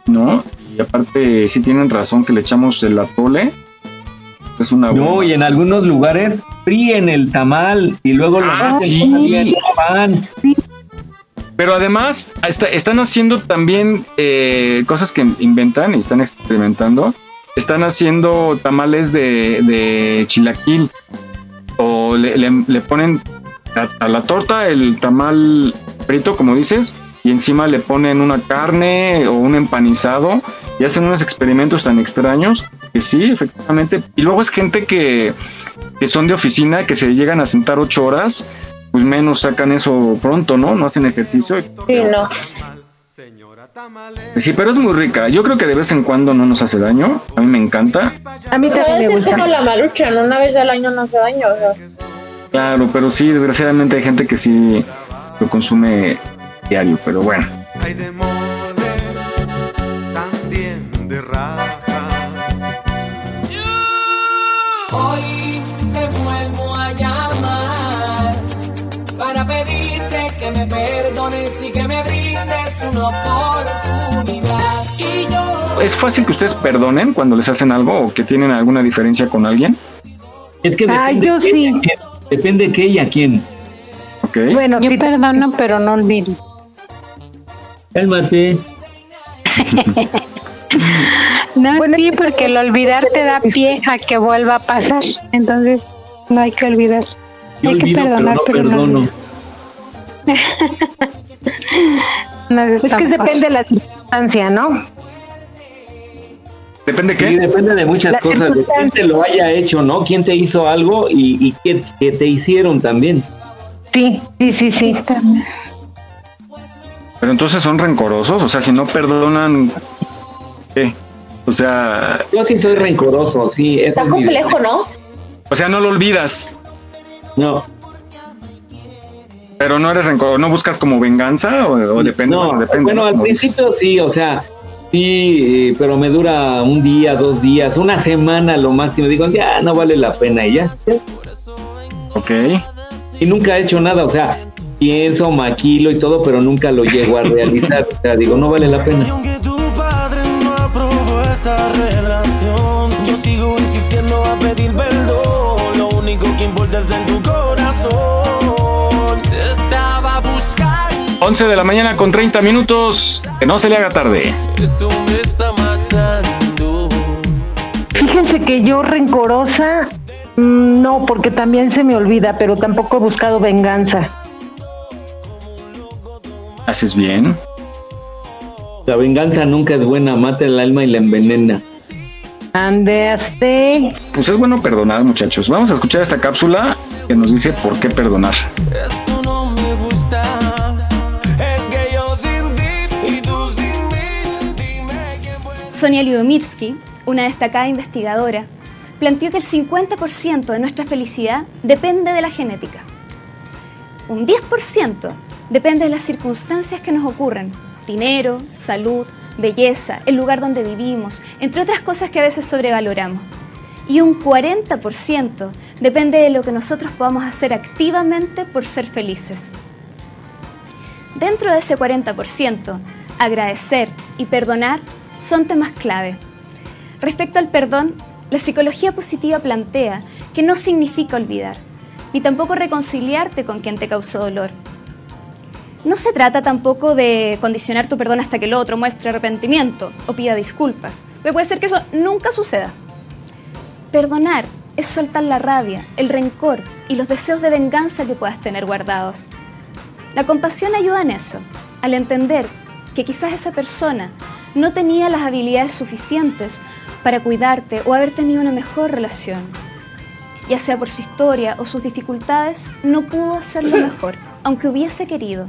¿no? Y aparte, sí tienen razón que le echamos el atole. Es una No, y en algunos lugares fríen el tamal y luego lo Ah, meten sí. el pan. Pero además está- están haciendo también eh, cosas que inventan y están experimentando. Están haciendo tamales de, de chilaquil. O le, le- le ponen a, a la torta el tamal frito, como dices, y encima le ponen una carne o un empanizado. Y hacen unos experimentos tan extraños que sí, efectivamente. Y luego es gente que, que son de oficina, que se llegan a sentar ocho horas, pues menos sacan eso pronto, ¿no? No hacen ejercicio. Sí, no. Sí, pero es muy rica. Yo creo que de vez en cuando no nos hace daño. A mí me encanta. A mí también me ser como gusta. la marucha, ¿no? Una vez al año no hace daño. o sea. Claro, pero sí, desgraciadamente hay gente que sí lo consume diario, pero bueno. Hay una oportunidad. Y yo ¿Es fácil que ustedes perdonen cuando les hacen algo o que tienen alguna diferencia con alguien? Es que Ay, depende yo sí. quién. Depende de qué y a quién. Ok. Bueno, Yo sí, perdono, pero no olvido. Cálmate. No, *laughs* sí, porque el olvidar te da pie a que vuelva a pasar. Entonces, no hay que olvidar. Yo hay que olvido, perdonar, pero pero no no perdono. No *laughs* es, es que depende de la circunstancia, ¿no? ¿Depende qué? Sí, depende de muchas cosas, de quién te lo haya hecho, ¿no? ¿Quién te hizo algo y, y qué, qué te hicieron también? Sí, sí, sí, sí. Pero entonces son rencorosos, o sea, si no perdonan, ¿qué? O sea, Yo sí soy rencoroso, sí. Está es mi- complejo, ¿no? o sea, no lo olvidas, No, pero no eres rencoroso, no buscas como venganza o, o depende. no, bueno, depende, bueno, ¿no? al principio sí, o sea, sí, eh, pero me dura un día, dos días, una semana lo máximo. Digo, ya no vale la pena y ya. ya. Ok. Y nunca he hecho nada, o sea, pienso, maquilo y todo, pero nunca lo llego a realizar. O sea, digo, no vale la pena. Tu padre no aprobó esta relación. Yo sigo insistiendo a pedir perdón. Lo único que importa es en tu corazón. Te estaba buscando. 11 de la mañana con 30 minutos, que no se le haga tarde. Esto me está matando. Fíjense que yo rencorosa, mm, no, porque también se me olvida, pero tampoco he buscado venganza. Haces bien. La venganza nunca es buena, mata el alma y la envenena. Andeaste. Pues es bueno perdonar, muchachos. Vamos a escuchar esta cápsula que nos dice por qué perdonar. Esto Sonia Lyubomirsky, una destacada investigadora, planteó que el 50% de nuestra felicidad depende de la genética. Un 10% depende de las circunstancias que nos ocurren, dinero, salud, belleza, el lugar donde vivimos, entre otras cosas que a veces sobrevaloramos. Y un 40% depende de lo que nosotros podamos hacer activamente por ser felices. Dentro de ese 40%, agradecer y perdonar son temas clave. Respecto al perdón, la psicología positiva plantea que no significa olvidar, ni tampoco reconciliarte con quien te causó dolor. No se trata tampoco de condicionar tu perdón hasta que el otro muestre arrepentimiento o pida disculpas, porque puede ser que eso nunca suceda. Perdonar es soltar la rabia, el rencor y los deseos de venganza que puedas tener guardados. La compasión ayuda en eso, al entender que quizás esa persona no tenía las habilidades suficientes para cuidarte o haber tenido una mejor relación. Ya sea por su historia o sus dificultades, no pudo hacerlo *laughs* mejor, aunque hubiese querido.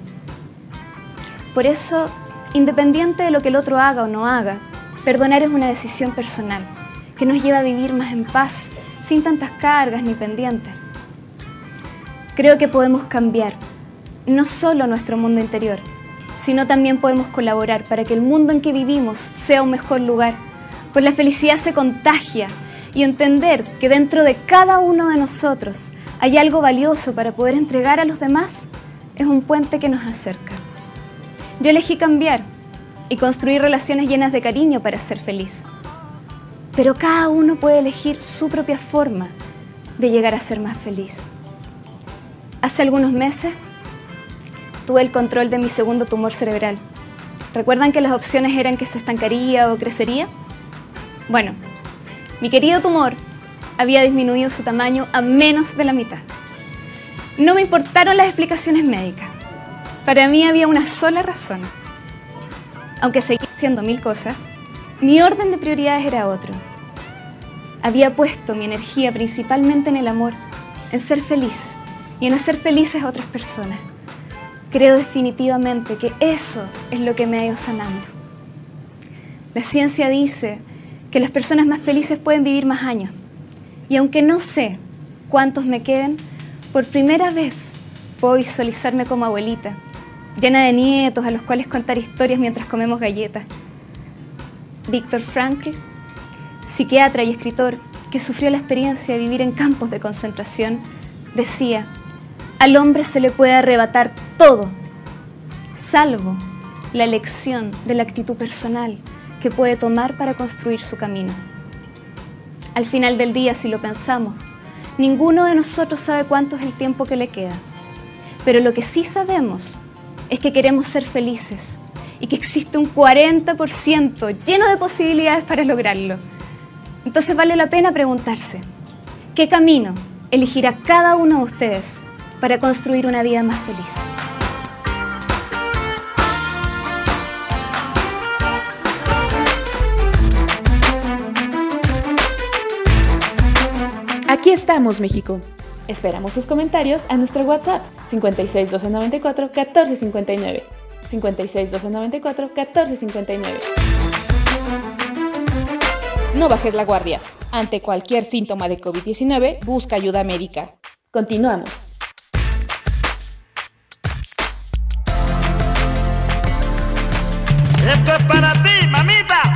Por eso, independiente de lo que el otro haga o no haga, perdonar es una decisión personal que nos lleva a vivir más en paz, sin tantas cargas ni pendientes. Creo que podemos cambiar no solo nuestro mundo interior, sino también podemos colaborar para que el mundo en que vivimos sea un mejor lugar, pues la felicidad se contagia y entender que dentro de cada uno de nosotros hay algo valioso para poder entregar a los demás es un puente que nos acerca. Yo elegí cambiar y construir relaciones llenas de cariño para ser feliz. Pero cada uno puede elegir su propia forma de llegar a ser más feliz. Hace algunos meses tuve el control de mi segundo tumor cerebral. ¿Recuerdan que las opciones eran que se estancaría o crecería? Bueno, mi querido tumor había disminuido su tamaño a menos de la mitad. No me importaron las explicaciones médicas. Para mí había una sola razón. Aunque seguía haciendo mil cosas, mi orden de prioridades era otro. Había puesto mi energía principalmente en el amor, en ser feliz y en hacer felices a otras personas. Creo definitivamente que eso es lo que me ha ido sanando. La ciencia dice que las personas más felices pueden vivir más años. Y aunque no sé cuántos me queden, por primera vez puedo visualizarme como abuelita, llena de nietos a los cuales contar historias mientras comemos galletas. Víctor Frankl, psiquiatra y escritor que sufrió la experiencia de vivir en campos de concentración, decía, al hombre se le puede arrebatar todo, salvo la elección de la actitud personal que puede tomar para construir su camino. Al final del día, si lo pensamos, ninguno de nosotros sabe cuánto es el tiempo que le queda. Pero lo que sí sabemos es que queremos ser felices y que existe un 40% lleno de posibilidades para lograrlo. Entonces vale la pena preguntarse, ¿qué camino elegirá cada uno de ustedes para construir una vida más feliz. Aquí estamos, México. Esperamos tus comentarios a nuestro WhatsApp 56 294 1459. 56 294 1459. No bajes la guardia. Ante cualquier síntoma de COVID-19, busca ayuda médica. Continuamos. Esto es para ti, mamita.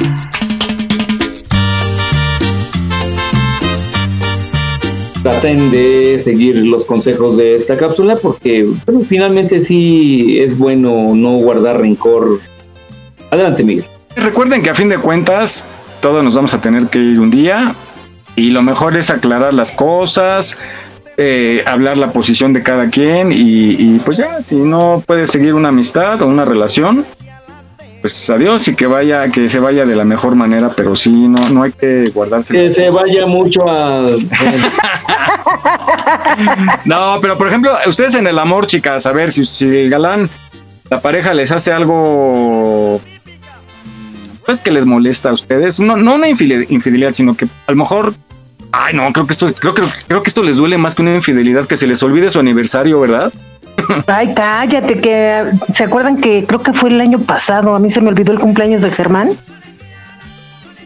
Traten de seguir los consejos de esta cápsula porque bueno, finalmente sí es bueno no guardar rencor. Adelante, Miguel. Recuerden que a fin de cuentas todos nos vamos a tener que ir un día y lo mejor es aclarar las cosas, eh, hablar la posición de cada quien y, y, pues ya, si no puede seguir una amistad o una relación, pues adiós y que vaya, que se vaya de la mejor manera, pero sí, no, no hay que guardarse. Que se vaya mucho a... *laughs* no, pero por ejemplo, ustedes en el amor, chicas, a ver, si, si el galán, la pareja les hace algo pues que les molesta a ustedes, no, no una infidelidad, sino que a lo mejor Ay, no, creo que esto creo, creo, creo que esto les duele más que una infidelidad que se les olvide su aniversario, ¿verdad? Ay, cállate, que se acuerdan que creo que fue el año pasado, a mí se me olvidó el cumpleaños de Germán.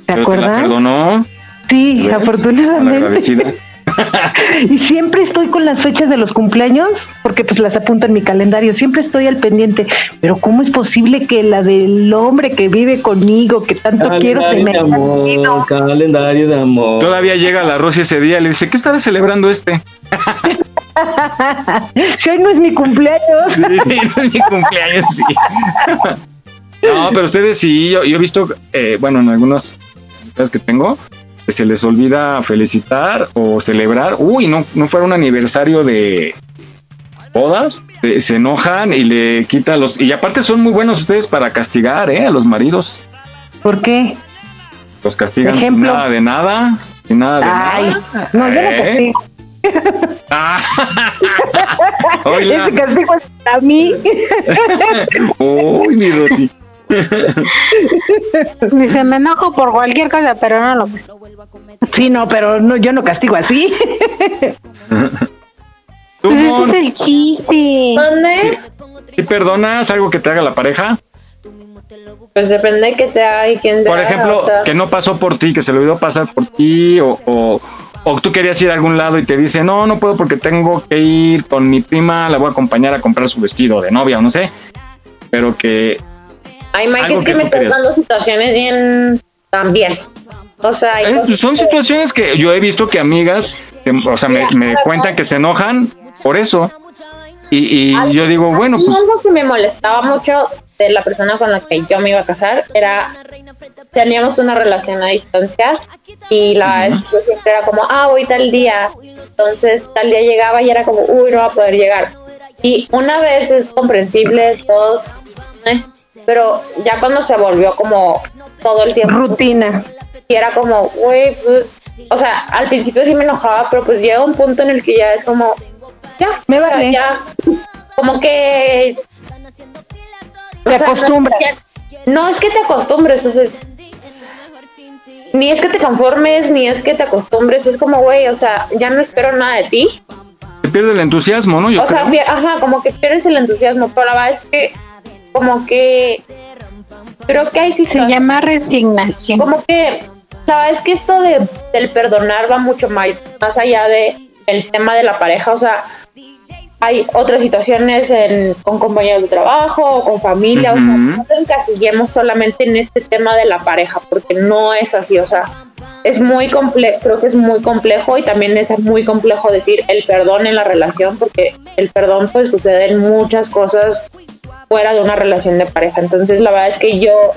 ¿Se acuerdan? ¿Te perdonó? Sí, afortunadamente. *laughs* y siempre estoy con las fechas de los cumpleaños, porque pues las apunto en mi calendario, siempre estoy al pendiente. Pero ¿cómo es posible que la del hombre que vive conmigo, que tanto quiero, se me de amor, calendario de amor. Todavía llega la Rosy ese día y le dice, ¿qué estará celebrando este? *laughs* *laughs* si hoy no es mi cumpleaños. sí, *laughs* no es mi cumpleaños, sí. no, pero ustedes sí, yo, yo he visto, eh, bueno, en algunas que tengo, que se les olvida felicitar o celebrar. Uy, no, no fuera un aniversario de bodas, se, se enojan y le quitan los... Y aparte son muy buenos ustedes para castigar, ¿eh? A los maridos. ¿Por qué? Los castigan sin nada de nada, sin nada de Ay, nada. no, yo no ¿Eh? castigo. Ah. *laughs* Ese castigo es a mí. Uy, mi Rosy. Dice, me enojo por cualquier cosa, pero no lo Sí, no, pero no, yo no castigo así. *laughs* ¿Tú, Pues ese es el chiste. ¿Sí perdonas algo que te haga la pareja? Pues depende de que te haga y quién te Por haga, ejemplo, o sea. que no pasó por ti, que se le olvidó pasar por ti, o, o, o tú querías ir a algún lado y te dice, no, no puedo porque tengo que ir con mi prima, la voy a acompañar a comprar su vestido de novia o no sé. Pero que Ay, Mike, es que, que me estás dando situaciones bien también. O sea, Eh, son que- situaciones que yo he visto que amigas, o sea, me, me cuentan que se enojan por eso. Y, y yo digo, bueno, pues algo que me molestaba mucho de la persona con la que yo me iba a casar era teníamos una relación a distancia y la siempre era como ah voy tal día entonces tal día llegaba y era como uy no va a poder llegar y una vez es comprensible todos eh, pero ya cuando se volvió como todo el tiempo rutina. y era como güey pues o sea al principio sí me enojaba pero pues llega un punto en el que ya es como ya Me vale. ya como que Te acostumbras. No, no es que te acostumbres, o sea, es- ni es que te conformes, ni es que te acostumbres, es como, güey, o sea, ya no espero nada de ti. se pierde el entusiasmo, ¿no? Yo o sea, creo. ajá, como que pierdes el entusiasmo, pero la verdad es que, como que, creo que hay sí Se llama resignación. Como que, la verdad es que esto de, del perdonar va mucho más, más allá de el tema de la pareja, o sea, hay otras situaciones en- con compañeros de trabajo o con familia, o sea, no te encasillemos solamente en este tema de la pareja, porque no es así, o sea, es muy complejo, creo que es muy complejo y también es muy complejo decir el perdón en la relación, porque el perdón puede suceder en muchas cosas fuera de una relación de pareja. Entonces, la verdad es que yo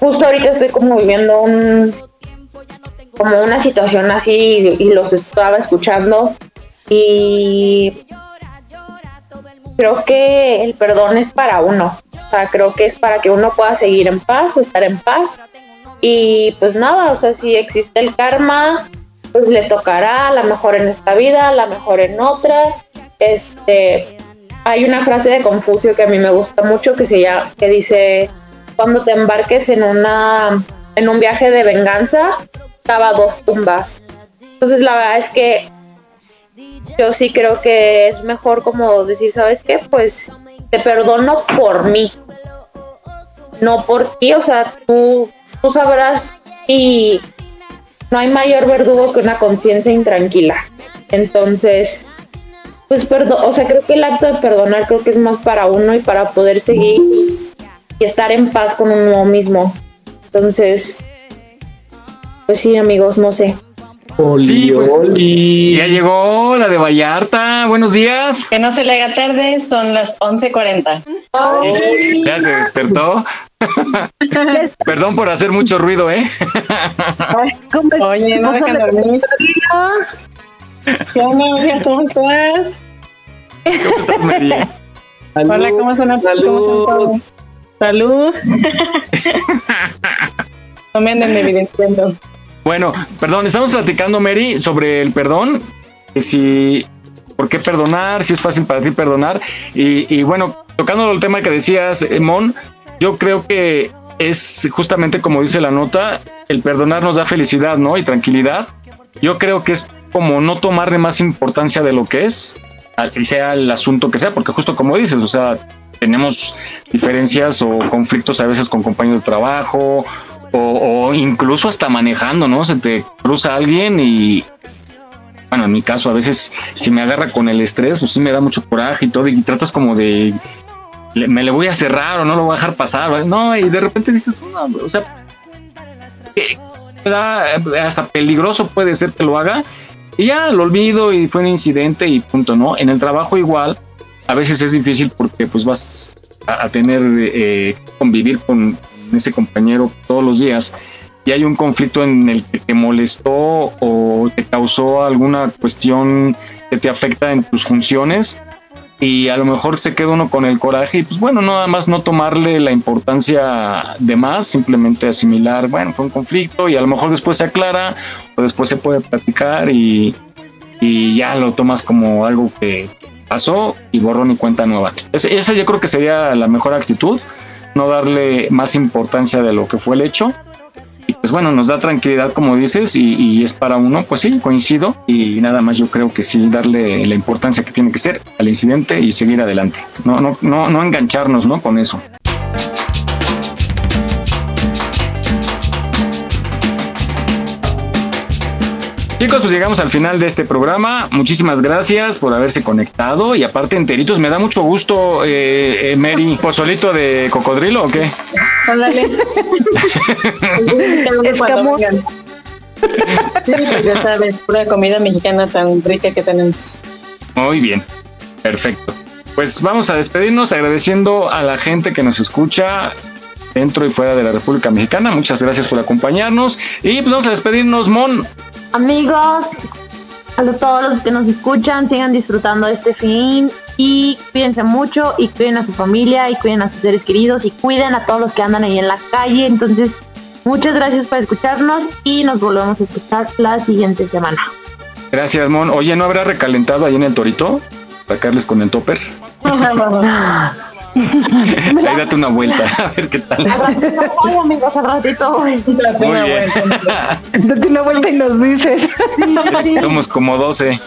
justo ahorita estoy como viviendo un como una situación así y, y los estaba escuchando y creo que el perdón es para uno. O sea, creo que es para que uno pueda seguir en paz, estar en paz. Y pues nada, o sea, si existe el karma, pues le tocará, a la mejor en esta vida, a la mejor en otra. Este, hay una frase de Confucio que a mí me gusta mucho que se llama, que dice, cuando te embarques en una, en un viaje de venganza, cava dos tumbas. Entonces la verdad es que yo sí creo que es mejor como decir, ¿sabes qué? Pues te perdono por mí, no por ti, o sea, tú, tú sabrás y no hay mayor verdugo que una conciencia intranquila. Entonces, pues perdón, o sea, creo que el acto de perdonar creo que es más para uno y para poder seguir y, estar en paz con uno mismo. Entonces, pues sí, amigos, no sé. Sí, pues, y ya llegó la de Vallarta. Buenos días. Que no se le haga tarde, son las 11:40. Ya se despertó. *laughs* Perdón por hacer mucho ruido, ¿eh? Oye, no dejan dormir. ¿Qué onda, ¿Cómo estás? ¿Cómo estás, María? Hola, ¿cómo están? Salud. Salud. *laughs* no me anden evidenciando. Bueno, perdón, estamos platicando, Mary, sobre el perdón. Si, ¿por qué perdonar? Si es fácil para ti perdonar. Y, y bueno, tocando el tema que decías, eh, Mon, yo creo que es justamente como dice la nota, el perdonar nos da felicidad, ¿no? Y tranquilidad. Yo creo que es como no tomarle más importancia de lo que es, sea el asunto que sea, porque justo como dices, o sea, tenemos diferencias o conflictos a veces con compañeros de trabajo o, incluso hasta manejando, ¿no? Se te cruza alguien y, bueno, en mi caso a veces si me agarra con el estrés, pues sí me da mucho coraje y todo, y tratas como de, me le voy a cerrar o no lo voy a dejar pasar, no, y de repente dices, no, o sea, hasta peligroso puede ser que lo haga, y ya lo olvido y fue un incidente y punto, ¿no? En el trabajo igual, a veces es difícil porque pues vas a, tener eh, convivir con ese compañero todos los días y hay un conflicto en el que te molestó o te causó alguna cuestión que te afecta en tus funciones y a lo mejor se queda uno con el coraje y pues bueno, nada más no tomarle la importancia de más, simplemente asimilar, bueno, fue un conflicto y a lo mejor después se aclara o después se puede platicar y, y ya lo tomas como algo que pasó y borrón y cuenta nueva. esa yo creo que sería la mejor actitud, no darle más importancia de lo que fue el hecho y pues bueno, nos da tranquilidad como dices y, es para uno, pues sí, coincido y nada más yo creo que sí darle la importancia que tiene que ser al incidente y seguir adelante. No, no, no, no engancharnos, ¿no? Con eso. Chicos, pues llegamos al final de este programa. Muchísimas gracias por haberse conectado. Y aparte, enteritos, me da mucho gusto, eh, eh Mary. ¿Pozolito de cocodrilo o qué? Ándale. *laughs* Escamos. ya sabes, pura comida mexicana tan rica que tenemos. Muy bien, perfecto. Pues vamos a despedirnos agradeciendo a la gente que nos escucha dentro y fuera de la República Mexicana. Muchas gracias por acompañarnos. Y pues vamos a despedirnos, Mon. Amigos, a todos los que nos escuchan, sigan disfrutando de este fin y cuídense mucho y cuiden a su familia y cuiden a sus seres queridos y cuiden a todos los que andan ahí en la calle. Entonces, muchas gracias por escucharnos y nos volvemos a escuchar la siguiente semana. Gracias, Mon. Oye, ¿no habrá recalentado ahí en el torito? Sacarles con el topper. *laughs* *laughs* Ahí date una vuelta, *laughs* a ver qué tal. Ay, amigos, al ratito Date una vuelta. Date una vuelta y nos dices. Somos como 12.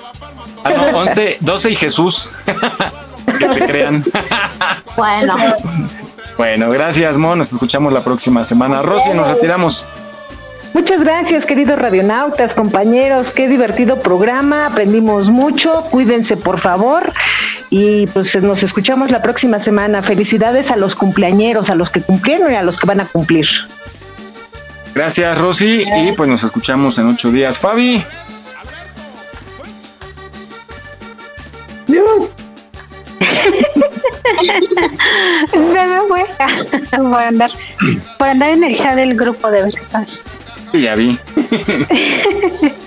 Ah, no, 11, 12 y Jesús. *laughs* que te crean. Bueno. Bueno, gracias, Mon. Nos escuchamos la próxima semana. Rosy, nos retiramos. Muchas gracias, queridos radionautas, compañeros. Qué divertido programa. Aprendimos mucho. Cuídense, por favor. Y pues nos escuchamos la próxima semana. Felicidades a los cumpleañeros, a los que cumplieron y a los que van a cumplir. Gracias, Rosy. Y pues nos escuchamos en ocho días. Fabi. *laughs* Se me fue *laughs* por andar, por andar en el chat del grupo de Versace. Ya vi. *laughs*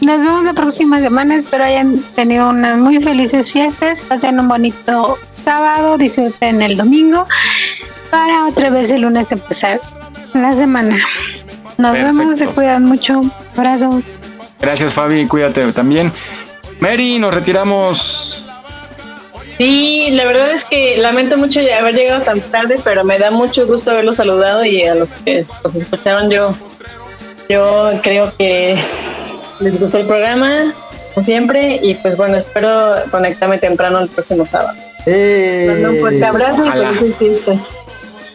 Nos vemos la próxima semana. Espero hayan tenido unas muy felices fiestas. Pasen un bonito sábado. Disfruten el domingo. Para otra vez el lunes empezar la semana. Nos vemos. Se cuidan mucho. Abrazos. Gracias, Fabi. Cuídate también. Mary, nos retiramos. Sí, la verdad es que lamento mucho haber llegado tan tarde, pero me da mucho gusto haberlos saludado y a los que los escucharon yo yo creo que les gustó el programa, como siempre, y pues bueno, espero conectarme temprano el próximo sábado. Eh, un fuerte abrazo y ojalá. felices fiestas.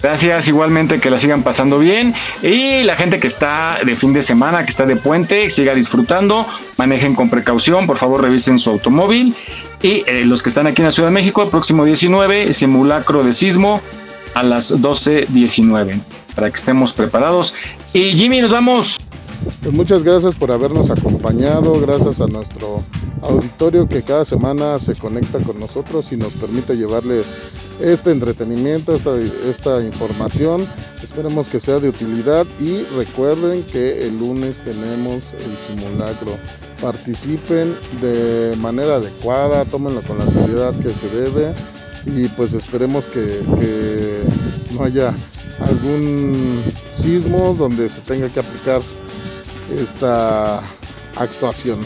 Gracias, igualmente que la sigan pasando bien. Y la gente que está de fin de semana, que está de puente, siga disfrutando, manejen con precaución, por favor revisen su automóvil. Y eh, los que están aquí en la Ciudad de México, el próximo 19, simulacro de sismo a las 12.19, para que estemos preparados. Y Jimmy, nos vamos. Pues muchas gracias por habernos acompañado, gracias a nuestro auditorio que cada semana se conecta con nosotros y nos permite llevarles este entretenimiento, esta, información. Esperemos que sea de utilidad y recuerden que el lunes tenemos el simulacro. Participen de manera adecuada, tómenlo con la seriedad que se debe y pues esperemos que no haya algún sismo donde se tenga que aplicar esta actuación.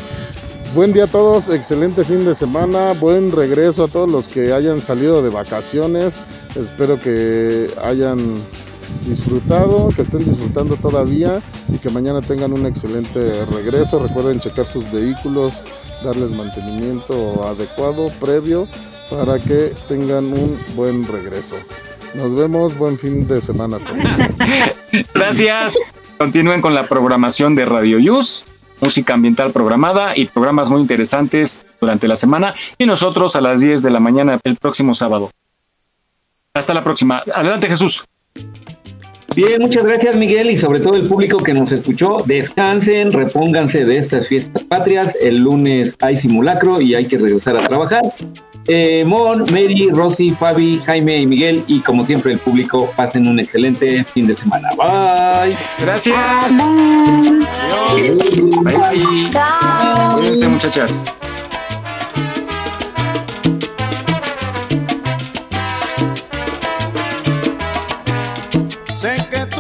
Buen día a todos, excelente fin de semana, buen regreso a todos los que hayan salido de vacaciones. Espero que hayan disfrutado, que estén disfrutando todavía y que mañana tengan un excelente regreso. Recuerden checar sus vehículos, darles mantenimiento adecuado, previo, para que tengan un buen regreso. Nos vemos, buen fin de semana. *laughs* Gracias. Continúen con la programación de Radio Yus, música ambiental programada y programas muy interesantes durante la semana. Y nosotros a las 10 de la mañana el próximo sábado. Hasta la próxima. Adelante, Jesús. Bien, muchas gracias Miguel y sobre todo el público que nos escuchó. Descansen, repónganse de estas fiestas patrias. El lunes hay simulacro y hay que regresar a trabajar. Eh, Mon, Mary, Rosy, Fabi, Jaime y Miguel y como siempre el público pasen un excelente fin de semana. Bye. Gracias. Adiós. Bye, bye. Cuídense, muchachas. Sé que